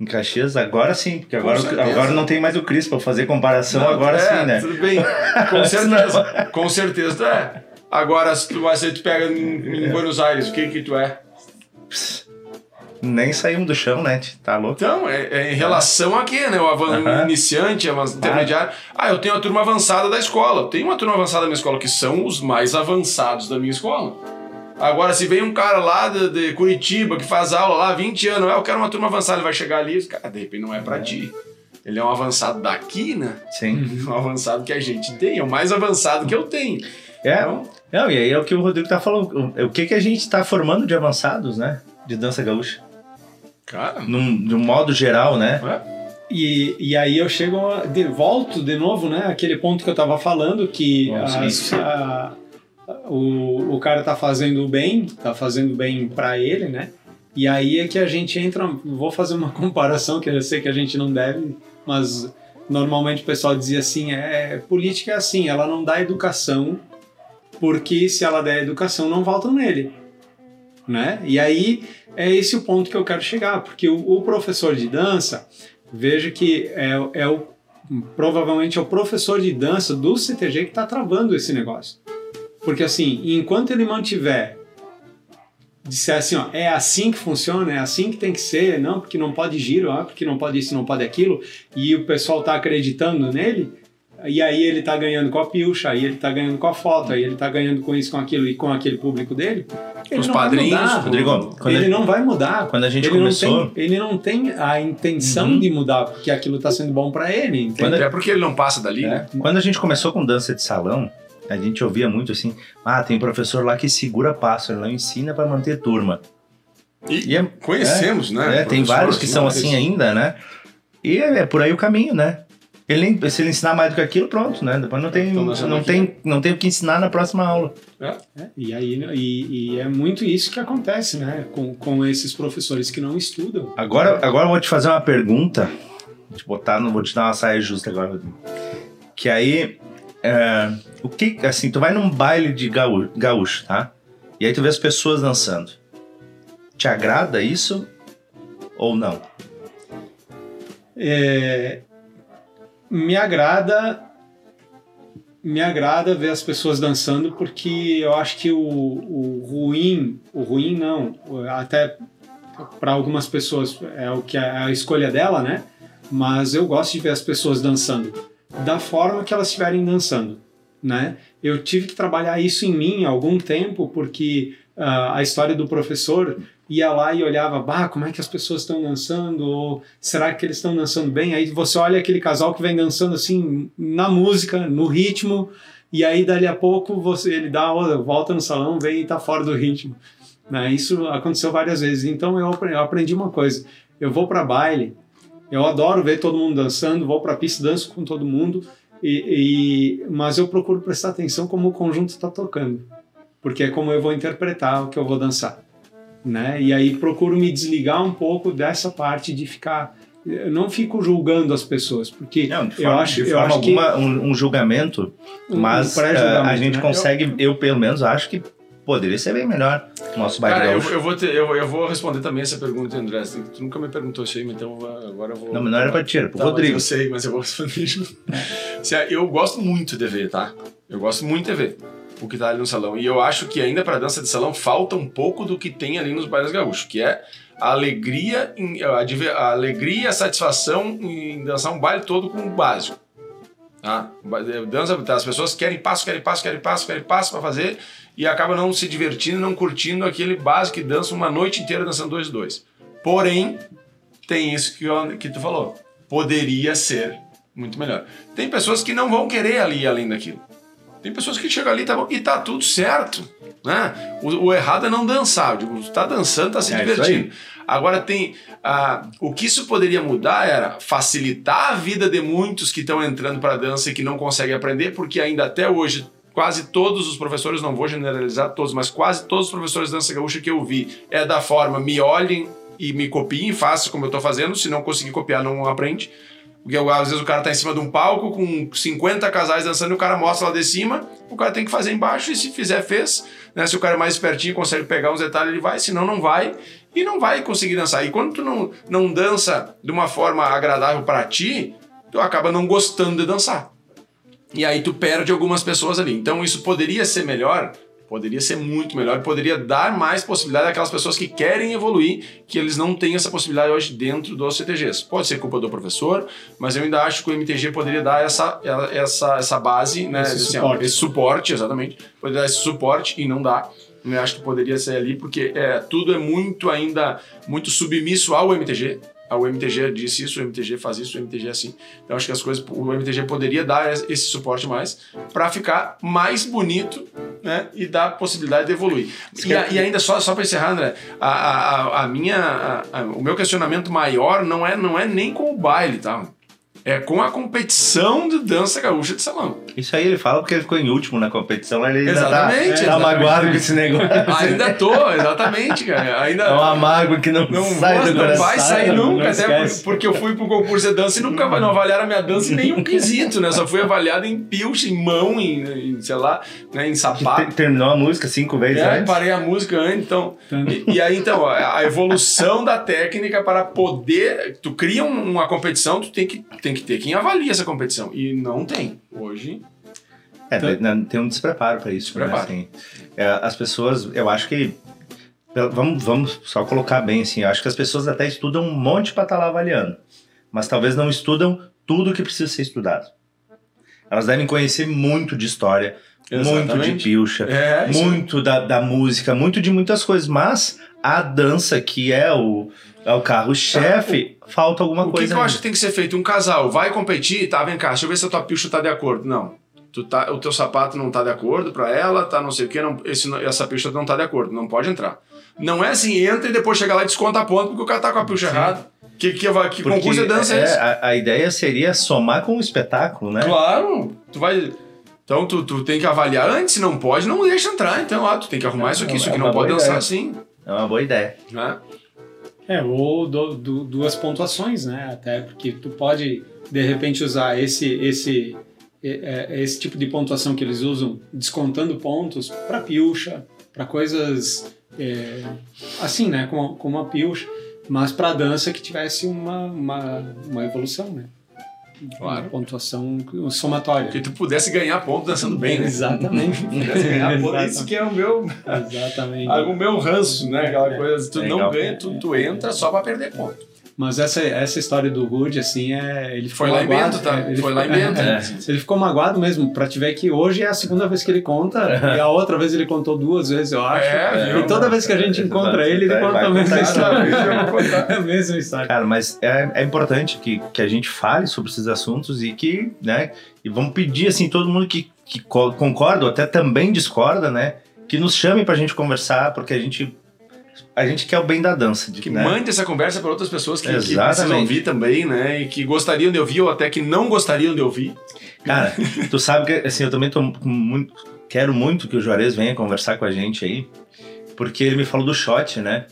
Em Caxias, agora sim, porque agora, agora não tem mais o Cris pra fazer comparação, Não, agora é, sim, né? Tudo bem. Com certeza. Com certeza tu é. Agora, se tu, mas se tu pega em, em Buenos Aires, o que que tu é? Nem saímos do chão, né? Tá louco? Então, é, é em relação a quê, né? O avan- Aham. iniciante, avançado, intermediário. Ah, eu tenho a turma avançada da escola. Tenho uma turma avançada da minha escola, que são os mais avançados da minha escola. Agora, se vem um cara lá de, de Curitiba que faz aula lá há 20 anos, ah, eu quero uma turma avançada, ele vai chegar ali, cara, de repente não é pra ti. Ele é um avançado daqui, né? Sim. Um avançado que a gente tem, é o mais avançado que eu tenho. É, Então, não, e aí é o que o Rodrigo tá falando. O, o que, que a gente tá formando de avançados, né? De dança gaúcha. Cara, Num, de um modo geral, né? é? E, e aí eu chego, a- de, volto de novo, né? Aquele ponto que eu tava falando, que a- o, o cara tá fazendo bem, tá fazendo bem pra ele, né? E aí é que a gente entra, vou fazer uma comparação que eu sei que a gente não deve, mas normalmente o pessoal dizia assim, é, política é assim, ela não dá educação, porque se ela der educação não voltam nele, né? E aí é esse o ponto que eu quero chegar, porque o, o professor de dança, veja que é, é o provavelmente é o professor de dança do CTG que está travando esse negócio. Porque assim, enquanto ele mantiver disser assim, ó, é assim que funciona, é assim que tem que ser, não, porque não pode giro, ah, porque não pode isso, não pode aquilo, e o pessoal tá acreditando nele, e aí ele tá ganhando com a pilcha, aí ele tá ganhando com a foto, aí ele tá ganhando com isso, com aquilo e com aquele público dele. ele Os padrinhos, mudar. Rodrigo, quando ele a- não vai mudar. Quando a gente ele começou. Não tem, ele não tem a intenção Uhum. de mudar, porque aquilo tá sendo bom para ele. entende? Quando- É porque ele não passa dali, É. né? Quando a gente começou com dança de salão, a gente ouvia muito assim: ah, tem professor lá que segura passo, ele não ensina pra manter turma. E, E é- conhecemos, né? É, tem vários que são né? assim ainda, né? E é, é por aí o caminho, né? Ele se ele ensinar mais do que aquilo, pronto, né? Depois não tem, Então, não tem, não tem o que ensinar na próxima aula. É, e aí e, e é muito isso que acontece, né? Com, com esses professores que não estudam. Agora, agora eu vou te fazer uma pergunta. Vou te botar, não vou te dar uma saia justa agora, Rodrigo. Que aí, é, o que, assim, tu vai num baile de gaú- gaúcho, tá? E aí tu vê as pessoas dançando. Te agrada isso ou não? É, me agrada me agrada ver as pessoas dançando porque eu acho que o, o ruim o ruim não até para algumas pessoas é o que é a escolha dela né? Mas eu gosto de ver as pessoas dançando da forma que elas estiverem dançando né? Eu tive que trabalhar isso em mim há algum tempo porque ah, a história do professor ia lá e olhava, bah, como é que as pessoas estão dançando? Ou será que eles estão dançando bem? Aí você olha aquele casal que vem dançando assim na música, no ritmo, e aí dali a pouco você ele dá volta no salão, vem e tá fora do ritmo. Né? Isso aconteceu várias vezes. Então eu eu aprendi uma coisa. Eu vou para baile, eu adoro ver todo mundo dançando, vou para pista, danço com todo mundo, e, e- mas eu procuro prestar atenção como o conjunto está tocando, porque é como eu vou interpretar o que eu vou dançar né? E aí procuro me desligar um pouco dessa parte de ficar eu não fico julgando as pessoas, porque Não, de eu forma, acho, de eu forma acho que alguma um, um julgamento, mas um pré-julgamento, eh, a gente né? consegue, eu, pelo menos acho que poderia ser bem melhor o nosso baile Cara, eu, eu vou ter- eu, eu vou responder também essa pergunta, André. Tu nunca me perguntou isso aí, então eu agora eu vou. Não, mas não era pra ti, era pro Tá, Rodrigo. Eu sei, mas eu vou responder junto. Se a- Eu gosto muito de ver, tá? Eu gosto muito de ver o que tá ali no salão. E eu acho que ainda pra dança de salão falta um pouco do que tem ali nos bailes gaúchos, que é a alegria, a, alegria a satisfação em dançar um baile todo com o básico. Tá? Ba- Dança, as pessoas querem passo, querem passo, querem passo, querem passo para fazer e acabam não se divertindo, não curtindo aquele básico que dança uma noite inteira dançando dois dois. Porém, tem isso que, eu- que tu falou. Poderia ser muito melhor. Tem pessoas que não vão querer ali além daquilo. Tem pessoas que chegam ali tá bom, e tá tudo certo. Né? O, o errado é não dançar. Eu digo, tá dançando, tá se É divertindo. Agora tem. ah, o que isso poderia mudar era facilitar a vida de muitos que estão entrando para dança e que não conseguem aprender, porque ainda até hoje. Quase todos os professores, não vou generalizar todos, mas quase todos os professores de dança gaúcha que eu vi é da forma me olhem e me copiem, façam como eu tô fazendo, se não conseguir copiar, não aprende. Porque às vezes o cara tá em cima de um palco com 50 casais dançando e o cara mostra lá de cima, o cara tem que fazer embaixo e se fizer, fez. Né? Se o cara é mais espertinho consegue pegar uns detalhes, ele vai, senão não vai e não vai conseguir dançar. E quando tu não, não dança de uma forma agradável para ti, tu acaba não gostando de dançar. E aí tu perde algumas pessoas ali. Então isso poderia ser melhor, poderia ser muito melhor, poderia dar mais possibilidade àquelas pessoas que querem evoluir, que eles não têm essa possibilidade hoje dentro dos CTGs. Pode ser culpa do professor, mas eu ainda acho que o MTG poderia dar essa, essa, essa base, né? Esse assim, ó, suporte. esse suporte, exatamente. Poderia dar esse suporte e não dá. Eu acho que poderia ser ali, porque é, tudo é muito ainda, muito submisso ao MTG. O MTG disse isso, o MTG faz isso, o MTG é assim. Então acho que as coisas, o MTG poderia dar esse suporte mais para ficar mais bonito, né? E dar possibilidade de evoluir. E, a- e ainda só, só para encerrar, André, a, a, a- minha, a- o meu questionamento maior não é, não é nem com o baile, tá? É com a competição de dança gaúcha de salão. Isso aí ele fala porque ele ficou em último na competição, ele ainda Exatamente, tá, tá magoado com esse negócio. Ainda tô, exatamente, cara. Ainda, É uma mágoa que não, Não, sai do não coração. vai sair não nunca, até por- porque eu fui pro concurso de dança e nunca vai- não avaliaram a minha dança em nenhum quesito, né? Só fui avaliado em pilcha, em mão, em, em, sei lá, né, em Te- sapato. Terminou a música cinco vezes É, antes. parei a música antes, então. E, e aí, então, a evolução da técnica para poder. Tu cria um- uma competição, tu tem que, tem que ter quem avalia essa competição. E não tem. Hoje. É, tem- não, tem um despreparo para isso. Né? Despreparo. Assim, é, as pessoas, eu acho que. Vamos, vamos só colocar bem assim. Eu acho que as pessoas até estudam um monte para estar lá avaliando. Mas talvez não estudam tudo que precisa ser estudado. Elas devem conhecer muito de história, muito de Exatamente. pilcha, É, muito da, da música, muito de muitas coisas. Mas a dança, que é o, é o carro-chefe, falta alguma O que, coisa. que eu ainda. acho que tem que ser feito? Um casal vai competir, tá, vem cá, deixa eu ver se a tua pilcha tá de acordo. Não. Tu tá, o teu sapato não tá de acordo pra ela, tá não sei o que, não, esse, essa pilcha não tá de acordo, não pode entrar. Não é assim, entra e depois chega lá e desconta a ponto porque o cara tá com a pilcha errada. Que, que, que Porque, concurso de dança é, é, esse? a, a ideia seria somar com o espetáculo, né? Claro, tu vai. Então tu, tu tem que avaliar antes, se não pode, não deixa entrar. Então, ah, tu tem que arrumar É, isso aqui, é isso aqui não pode dançar ideia. assim. É uma boa ideia. Né? É, ou do- do- duas pontuações, né? Até porque tu pode, de repente, usar esse, esse, é, esse tipo de pontuação que eles usam, descontando pontos para pilcha, para coisas é, assim, né? Como, como a pilcha, mas para dança que tivesse uma, uma, uma evolução, né? Claro. Uma pontuação somatória. Que tu pudesse ganhar ponto dançando bem, né? Exatamente. Pudesse ganhar ponto. Isso que é o meu, Exatamente. o meu ranço, né? Aquela coisa, tu Legal. não ganha, tu, tu entra só pra perder ponto. Mas essa, essa história do Rude, assim, é. Ele ficou Foi lá em Bento, tá? é, ele Foi lá em Bento. é? Ele ficou magoado mesmo, pra te ver que hoje é a segunda vez que ele conta, e a outra vez ele contou duas vezes, eu acho. É, e toda vez que a gente encontra ele, ele conta a mesma história. vez, eu vou contar. a mesma história. Cara, mas é, é importante que, que a gente fale sobre esses assuntos e que, né, e vamos pedir, assim, todo mundo que, que co- concorda ou até também discorda, né, que nos chame pra gente conversar, porque a gente, a gente quer o bem da dança. De, Que né? mande essa conversa para outras pessoas que, que precisam ouvir também, né? E que gostariam de ouvir ou até que não gostariam de ouvir. Cara, tu sabe que, assim, eu também tô muito, quero muito que o Juarez venha conversar com a gente aí, porque ele me falou do shot, né,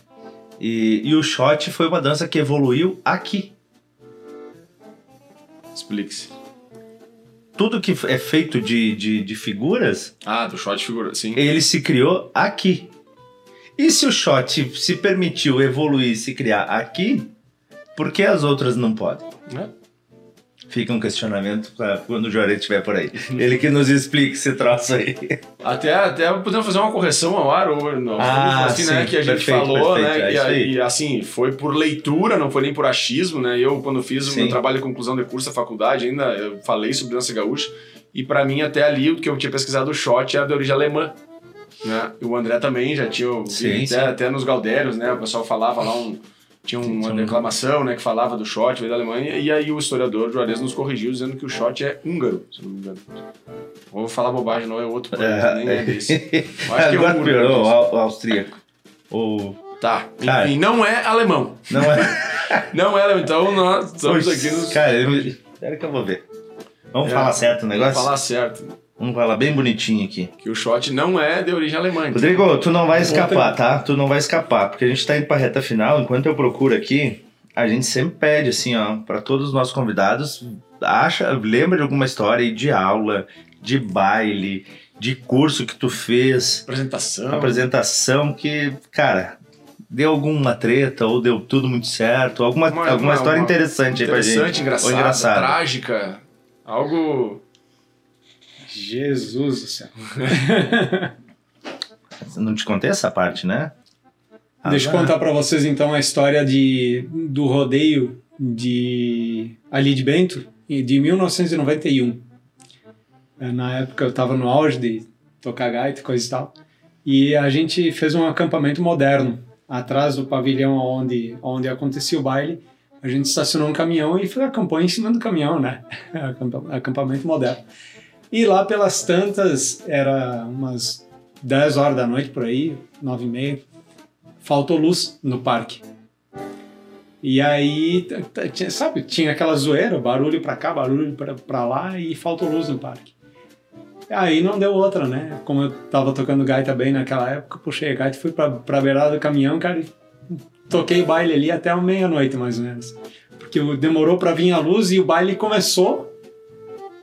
e, e o shot foi uma dança que evoluiu aqui. Explique-se. Tudo que é feito de, de, de figuras Ah, do shot figura, sim. ele se criou aqui. E se o shot se permitiu evoluir e se criar aqui, por que as outras não podem? É. Fica um questionamento pra quando o Juarez estiver por aí. Ele que nos explique esse troço aí. Até, até podemos fazer uma correção ao ar, ou não, Ah, assim, né, sim, que a gente perfeito, falou, perfeito, né, é e, e, assim, foi por leitura, não foi nem por achismo, né, eu quando fiz o Sim. meu trabalho de conclusão de curso da faculdade, ainda eu falei sobre dança gaúcha, e pra mim até ali, o que eu tinha pesquisado, o shot era de origem alemã, né, e o André também já tinha, Sim, até, sim. até nos Gaudérios, né, o pessoal falava lá um... Tinha uma declamação, né, que falava do shot, veio da Alemanha, e aí o historiador Juarez nos corrigiu dizendo que o shot é húngaro, se não me engano. Vou falar bobagem, não é outro país, nem é desse. Eu acho que é húngaro. piorou, o au- o austríaco. O... Tá, Cara. enfim, não é alemão. Não é... Não é alemão, então nós estamos Poxa, aqui nos... Cara, espera que eu vou ver. Vamos É, falar certo o negócio? Vamos falar certo, Vamos falar bem bonitinho aqui. que o shot não é de origem alemã. então. Rodrigo, tu não vai escapar, tá? Tu não vai escapar, porque a gente tá indo pra reta final. Enquanto eu procuro aqui, a gente sempre pede, assim, ó, pra todos os nossos convidados, acha, lembra de alguma história aí de aula, de baile, de curso que tu fez, Apresentação. apresentação que, cara, deu alguma treta ou deu tudo muito certo, alguma, Uma- alguma uma- história uma- interessante aí pra gente. Interessante, engraçada. trágica. Algo... Jesus do céu. Não te contei essa parte, né? Deixa eu Ah, contar pra vocês então a história de, do rodeio de ali de Bento de 1991. É, Na época eu estava no auge de tocar gaita e coisa e tal. E a gente fez um acampamento moderno atrás do pavilhão onde onde acontecia o baile. A gente estacionou um caminhão e foi acampou em cima do caminhão, né? Acampa- Acampamento moderno. E lá pelas tantas, era umas 10 horas da noite por aí, 9 e meia, faltou luz no parque. E aí, sabe, tinha aquela zoeira, barulho pra cá, barulho pra, pra lá e faltou luz no parque. Aí não deu outra, né? Como eu tava tocando gaita bem naquela época, puxei a gaita fui pra, pra beirada do caminhão, cara, toquei baile ali até meia-noite, mais ou menos. Porque demorou pra vir a luz e o baile começou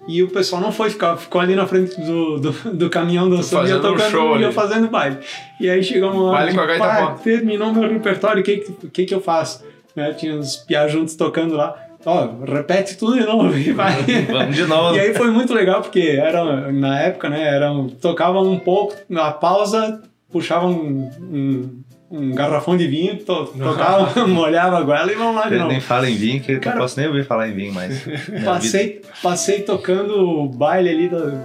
e o pessoal não foi, ficou, ficou ali na frente do, do, do caminhão dançando e eu fazendo um tocando show e eu fazendo baile. E aí chegamos lá, Baile com a terminou meu repertório, o que, que, que eu faço? Né, tinha uns piá juntos tocando lá. Ó, repete tudo de novo e vai. Vamos de novo. E aí foi muito legal, porque era, na época, né, era, um- tocava um pouco, na pausa, puxava um, um, um garrafão de vinho, to, tocava, molhava a goela e vamos lá de novo. nem fala em vinho, que eu não posso nem ouvir falar em vinho mais. Vida- Passei, passei tocando o baile ali da-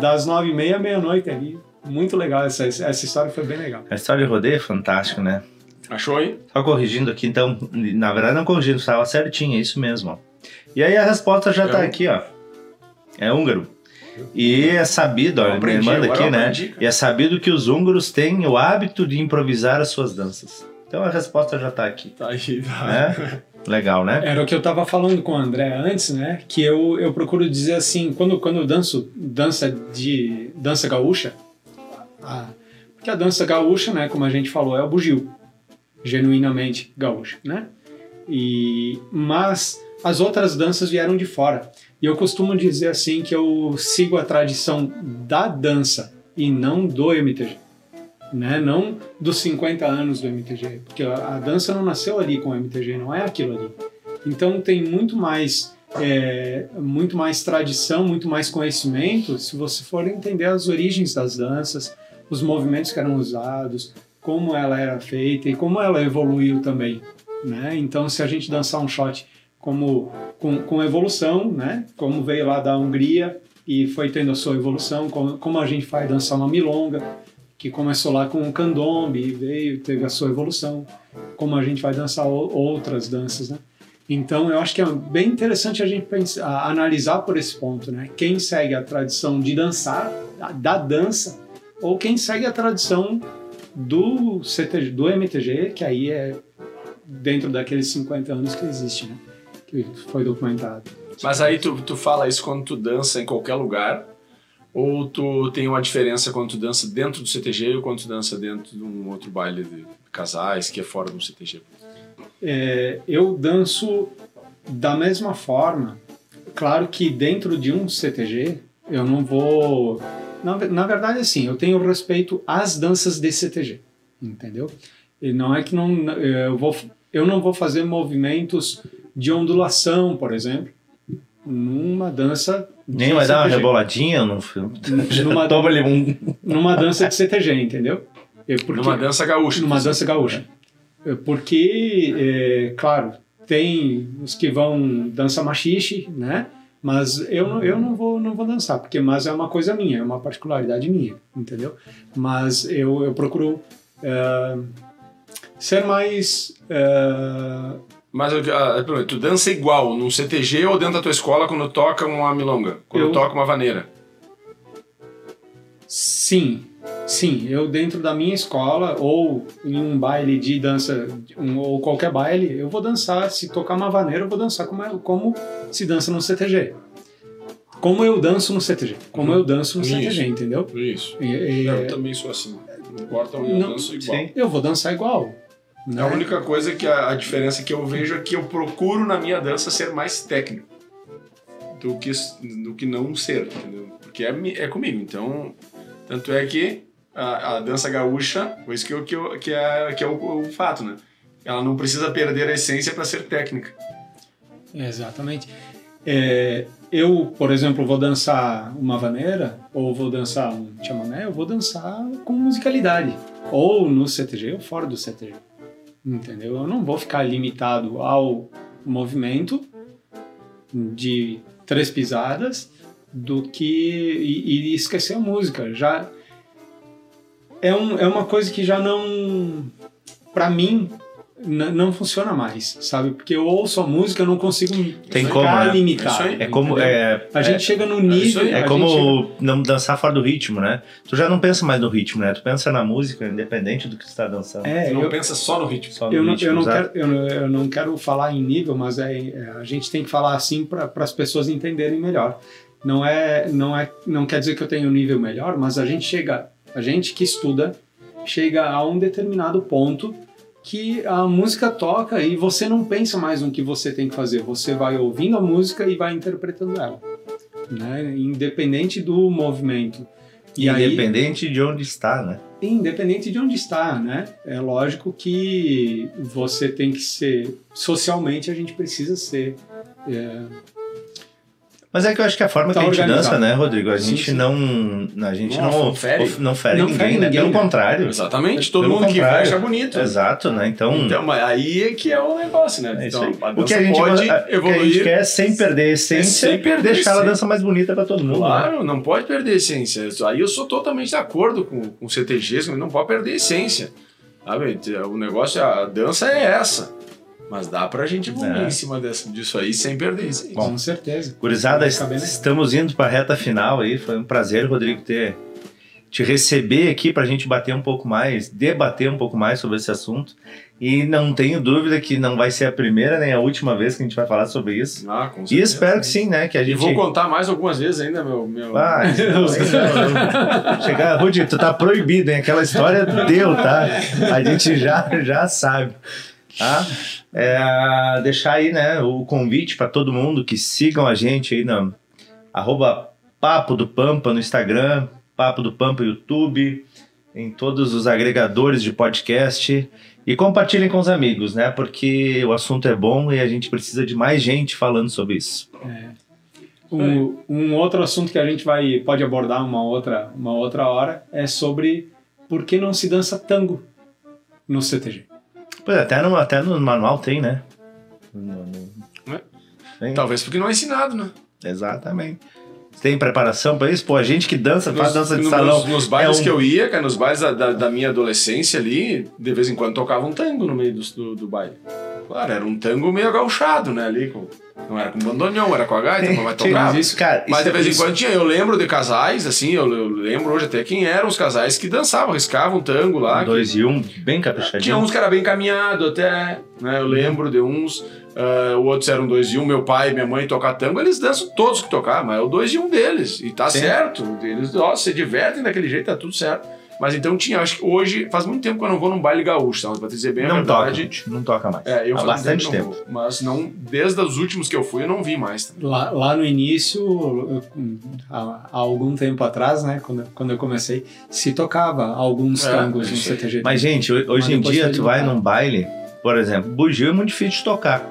das nove e meia à meia-noite ali. Muito legal, essa, essa história foi bem legal. A história de rodeio é fantástica, né? Achou aí? Só corrigindo aqui, então, na verdade não corrigindo, estava certinho, é isso mesmo. ó. E aí a resposta já É tá um- aqui, ó. É húngaro. E é sabido, Eu me manda aqui, né? E é sabido que os húngaros têm o hábito de improvisar as suas danças. Então a resposta já tá aqui, Tá aí, tá. né? Legal, né? Era o que eu tava falando com o André antes, né? Que eu, eu procuro dizer assim, quando, quando eu danço dança de dança gaúcha, a- porque a dança gaúcha, né, como a gente falou, é o bugio, genuinamente gaúcha, né? E mas as outras danças vieram de fora. E eu costumo dizer assim que eu sigo a tradição da dança e não do MTG. Né? Não dos 50 anos do MTG, porque a, dança não nasceu ali com o MTG, não é aquilo ali. Então tem muito mais é, muito mais tradição, muito mais conhecimento se você for entender as origens das danças, os movimentos que eram usados, como ela era feita e como ela evoluiu também. Né? Então, se a gente dançar um shot como com, com evolução, né? como veio lá da Hungria e foi tendo a sua evolução, como, como a gente faz dançar uma milonga, que começou lá com o candombe e veio, teve a sua evolução, como a gente vai dançar outras danças, né? Então, eu acho que é bem interessante a gente pensar, a- analisar por esse ponto, né? Quem segue a tradição de dançar, da- da dança, ou quem segue a tradição do CTG, do MTG, que aí é dentro daqueles 50 anos que existe, né? Que foi documentado. Mas aí tu, tu fala isso quando tu dança em qualquer lugar? Ou tu tem uma diferença quando tu dança dentro do CTG ou quando tu dança dentro de um outro baile de casais que é fora do CTG? É, eu danço da mesma forma. Claro que dentro de um CTG eu não vou. Na, na verdade, assim, eu tenho respeito às danças de CTG, entendeu? E não é que não, eu, vou, eu não vou fazer movimentos de ondulação, por exemplo, numa dança. de Nem vai dar uma CTG. reboladinha no filme. Numa- Toma ali um. Numa dança de CTG, entendeu? É porque- Numa dança gaúcha. numa dança gaúcha. É Porque, é, claro, tem os que vão dançar machixe, né? Mas eu, não- eu não, vou, não vou dançar, porque mas é uma coisa minha, é uma particularidade minha, entendeu? Mas eu, eu procuro é, ser mais. é, Mas eu- ah, tu dança igual num CTG ou dentro da tua escola quando toca uma milonga? Quando Eu- toca uma vaneira? sim, sim, eu dentro da minha escola ou em um baile de dança, um, ou qualquer baile, eu vou dançar, se tocar uma vaneira, eu vou dançar como, como se dança no CTG. Como eu danço no CTG. Como Uhum. eu danço no Isso. CTG, entendeu? Isso. E- e- Eu também sou assim. Não importa onde eu danço igual. sim. eu vou dançar igual. Né? A única coisa que a, a diferença que eu vejo é que eu procuro na minha dança ser mais técnico do que, do que não ser, entendeu? Porque é, é comigo. Então, tanto é que a, a dança gaúcha, foi isso que, eu, que, eu, que, é, que é o, o fato, né? Ela não precisa perder a essência para ser técnica. Exatamente. É, eu, por exemplo, vou dançar uma vaneira ou vou dançar um chamamé, eu vou dançar com musicalidade. Ou no CTG ou fora do CTG. Entendeu? Eu não vou ficar limitado ao movimento de três pisadas do que e, e esquecer a música. Já é, um, é uma coisa que já não para mim não funciona mais, sabe? Porque eu ouço a música, eu não consigo Tem ficar como, né? É limitado. isso aí. É como. É, a gente chega no isso nível. é como chega- não dançar fora do ritmo, né? Tu já não pensa mais no ritmo, né? Tu pensa na música, independente do que tu tá dançando. É, Tu não eu, pensa só no ritmo. Só no eu, não, ritmo, eu, não quero, eu, não, eu não quero falar em nível, mas é, é, a gente tem que falar assim para as pessoas entenderem melhor. Não é, não é, não quer dizer que eu tenho um nível melhor, mas a gente chega, a gente que estuda chega a um determinado ponto que a música toca e você não pensa mais no que você tem que fazer. Você vai ouvindo a música e vai interpretando ela, né? Independente do movimento. E aí, Independente de onde está, né? independente de onde está, né? É lógico que você tem que ser socialmente a gente precisa ser é, Mas é que eu acho que a forma Tá que a gente organizado. dança, né, Rodrigo? A Sim, gente sim. não. A gente Não, não, não fere. of- não fere Não ninguém, fere né? ninguém, Pelo né? contrário. Exatamente. Todo Pelo mundo que contrário. fecha é bonito. Exato, né? Então. Então, mas aí é que é o negócio, né? é então, o que a gente, pode a- o que a evoluir. gente quer é sem perder a essência, sem perder deixar a dança mais bonita pra todo mundo. né? Claro, não pode perder a essência. Aí eu sou totalmente de acordo com, com o CTG, não pode perder a essência. Sabe? O negócio, a dança é essa. Mas dá pra gente evoluir É. em cima dessa, disso aí sem perder a essência. com certeza. Gurizada, bem legal. estamos indo para a reta final aí. Foi um prazer, Rodrigo, ter te receber aqui para a gente bater um pouco mais, debater um pouco mais sobre esse assunto. E não tenho dúvida que não vai ser a primeira nem a última vez que a gente vai falar sobre isso. Ah, com E certeza. espero que sim, né? Que a E gente. vou contar mais algumas vezes ainda, meu. meu... Ah, chegar, Rudi, tu tá proibido, hein? Aquela história deu, tá? A gente já, já sabe. Tá? É, deixar aí, né, o convite para todo mundo que sigam a gente aí no arroba Papo do Pampa no Instagram, Papo do Pampa YouTube, em todos os agregadores de podcast. E compartilhem com os amigos, né? Porque o assunto é bom e a gente precisa de mais gente falando sobre isso. Um, um outro assunto que a gente vai pode abordar uma outra uma outra hora é sobre por que não se dança tango no CTG. Pois até no, até no manual tem, né? No- no- É. Tem. Talvez porque não é ensinado, né? Exatamente. Tem preparação pra isso? Pô, a gente que dança, faz dança de no- salão. Nos, nos bailes é um- que eu ia, cara, nos bailes da, da, da minha adolescência ali, de vez em quando tocava um tango no meio do, do, do baile. Claro, era um tango meio agauchado, né? Ali, com, não era com bandoneon, era com a gaita, mas tocava. mas isso, cara, Mas isso- de vez em quando tinha, eu lembro de casais, assim, eu, eu lembro hoje até quem eram os casais que dançavam, riscavam tango lá. que- Dois e um, bem tinha caprichadinho. uns que era bem encaminhado até, né? Eu lembro de uns, ah, outros eram dois e um, meu pai e minha mãe tocar tango, eles dançam todos que tocar, mas é o dois e um deles, e tá Sim. certo, eles ó, se divertem daquele jeito, tá tudo certo. Mas então tinha, acho que hoje, faz muito tempo que eu não vou num baile gaúcho, tá? pra te dizer bem a não toca, verdade. gente, não toca mais. É, eu Há bastante tempo. vou, mas não, desde os últimos que eu fui, eu não vi mais. tá? Lá, lá no início, eu- há, há algum tempo atrás, né, quando, quando eu comecei, se tocava alguns É, tangos no isso aí. CTG. Mas, gente, ho- hoje Mas em dia tu vai num baile, por exemplo, bugio é muito difícil de tocar.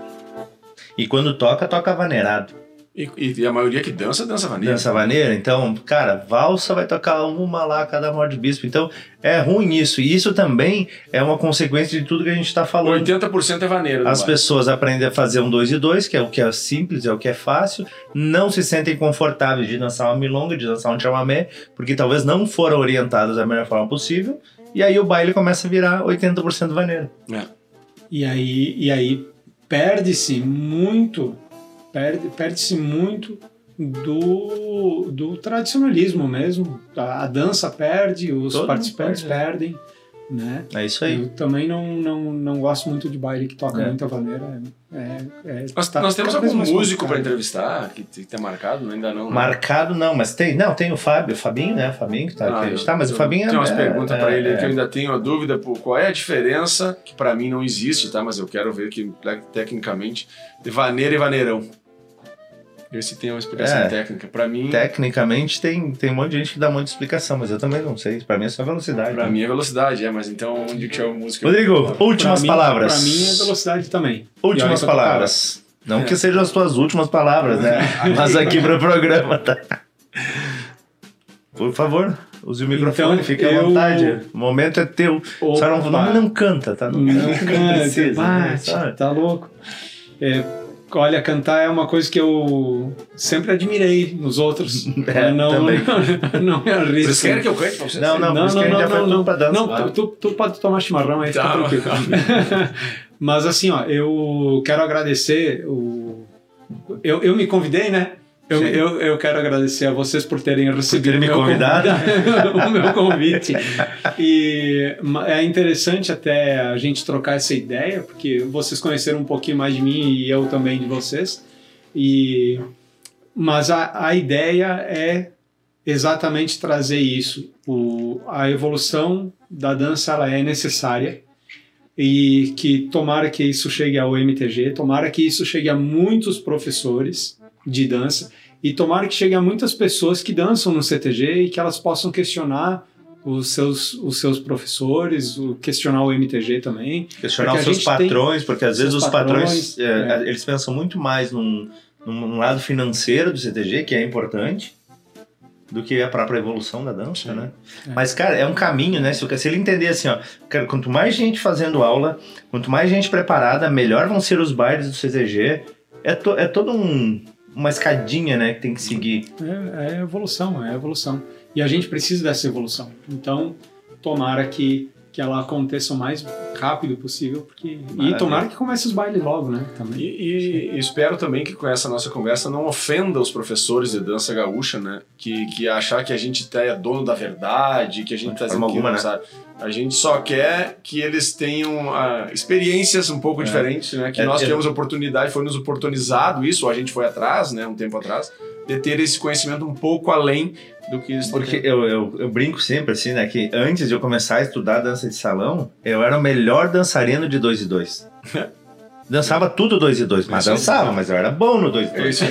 E quando toca, toca vaneirado. E, e a maioria que dança, dança vaneira. Dança vaneira, então, cara, valsa vai tocar uma lá cada morte de bispo. Então, é ruim isso. E isso também é uma consequência de tudo que a gente está falando. 80% é vaneira. As pessoas aprendem a fazer um dois e dois, que é o que é simples, é o que é fácil, não se sentem confortáveis de dançar uma milonga, de dançar um chamamé, porque talvez não foram orientados da melhor forma possível. E aí o baile começa a virar 80% vaneiro. É. E aí, e aí perde-se muito perde, perde-se muito do, do tradicionalismo mesmo. A, a dança perde, os Todo participantes perde, né? perdem. Né? É isso aí. Eu também não, não, não gosto muito de baile que toca é. muita vaneira. É, é, nós, tá, nós temos algum músico para entrevistar que, que tá marcado? Ainda não. Né? Marcado não, mas tem. Não, tem o Fábio, o Fabinho, né? O Fabinho que tá ah, aqui. Tá, mas o Fabinho Tem umas é, perguntas para ele que eu ainda tenho a dúvida. Pô, qual é a diferença, que para mim não existe, tá? Mas eu quero ver que tecnicamente, de vaneira e vaneirão. Esse tem uma explicação é, técnica. Para mim. Tecnicamente tem, tem um monte de gente que dá muita explicação, mas eu também não sei. Para mim é só velocidade. Para né? mim é velocidade, é, mas então onde que é a música? Rodrigo, últimas pra palavras. Para mim é velocidade também. Últimas palavras. Não é. que sejam as tuas últimas palavras, né? mas aqui para o programa, tá? Por favor, use o microfone, então, fique à eu... vontade. O momento é teu. Opa. Só não, não, não canta, tá? Não, não canta, precisa, bate, né? tá louco. É, Olha, cantar é uma coisa que eu sempre admirei nos outros. É, não, também. não, não me arrisco. Vocês querem que eu cante pra vocês? Não, não, não, não, não, não, não, pra dança, não tu, tu, pode tomar chimarrão aí, tá, fica tranquilo. Mas assim, ó, eu quero agradecer o... Eu, eu me convidei, né? Eu, eu, eu, quero agradecer a vocês por terem recebido por me convidado. o meu convite. E é interessante até a gente trocar essa ideia, porque vocês conheceram um pouquinho mais de mim e eu também de vocês. E mas a, a ideia é exatamente trazer isso. O, a evolução da dança ela é necessária e que tomara que isso chegue ao MTG, tomara que isso chegue a muitos professores de dança e tomara que chegue a muitas pessoas que dançam no CTG e que elas possam questionar os seus, os seus professores, questionar o MTG também. Questionar os seus patrões, porque às vezes os patrões, patrões é, é. eles pensam muito mais num, num lado financeiro do CTG, que é importante, do que a própria evolução da dança, Sim. né? É. Mas, cara, é um caminho, né? Se, se ele entender assim, ó, cara, quanto mais gente fazendo aula, quanto mais gente preparada, melhor vão ser os bailes do CTG. É, to, é todo um, uma escadinha, né, que tem que seguir. É, é evolução, é evolução. E a gente precisa dessa evolução. Então, tomara que, que ela aconteça o mais rápido possível, porque Maravilha. e tomara que comece os bailes logo, né? Também. E, e, e, espero também que com essa nossa conversa não ofenda os professores de dança gaúcha, né? Que, que achar que a gente tá, é dono da verdade, que a gente está dizendo alguma, né? sabe. A gente só quer que eles tenham uh, experiências um pouco é. diferentes, né? Que é, nós tivemos oportunidade, foi nos oportunizado isso, ou a gente foi atrás, né? Um tempo atrás, de ter esse conhecimento um pouco além do que isso. Porque eu, eu, eu, brinco sempre assim, né? Que antes de eu começar a estudar dança de salão, eu era o melhor dançarino de dois e dois. Dançava tudo 2 e 2, mas dançava, mas eu era bom no 2 e 2.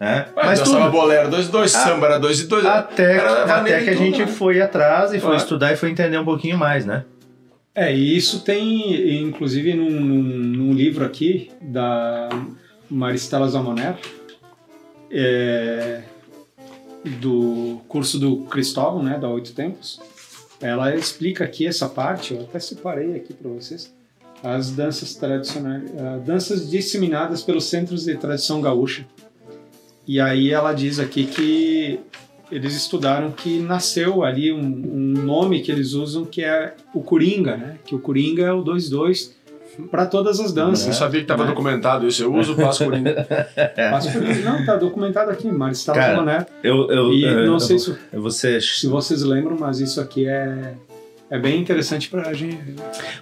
É. Mas dançava tudo. bolero 2 e 2, samba era 2 e 2. Até, até que a gente né? foi atrás e foi estudar e foi entender um pouquinho mais, né? É, e isso tem, inclusive, num, num, num livro aqui da Maristela Zamoner, é, do curso do Cristóvão, né, da Oito Tempos. Ela explica aqui essa parte, eu até separei aqui para vocês as danças tradicionais, uh, danças disseminadas pelos centros de tradição gaúcha. E aí ela diz aqui que eles estudaram que nasceu ali um, um nome que eles usam que é o Coringa, né? Que o Coringa é o 2-2 para todas as danças. Eu sabia que estava né? documentado isso. Eu uso o Passo Coringa. Passo Coringa. Não, tá documentado aqui, mas estava falando, né? Eu, eu, e eu, não sei se, você... se vocês lembram, mas isso aqui é é bem interessante para a gente.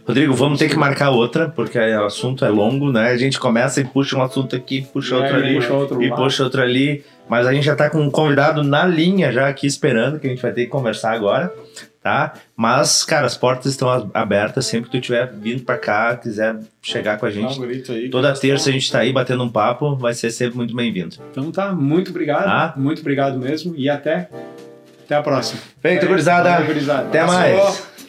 Rodrigo, vamos ter que marcar outra, porque o assunto é longo, né? A gente começa e puxa um assunto aqui, puxa outro ali, puxa outro e puxa outro ali. Mas a gente já está com um convidado na linha já aqui esperando, que a gente vai ter que conversar agora, tá? Mas, cara, as portas estão abertas sempre que tu estiver vindo para cá, quiser chegar com a gente. Um aí, Toda terça a gente está aí batendo um papo, vai ser sempre muito bem-vindo. Então tá, muito obrigado, tá? muito obrigado mesmo e até até a próxima. Feito, gurizada. Até mais.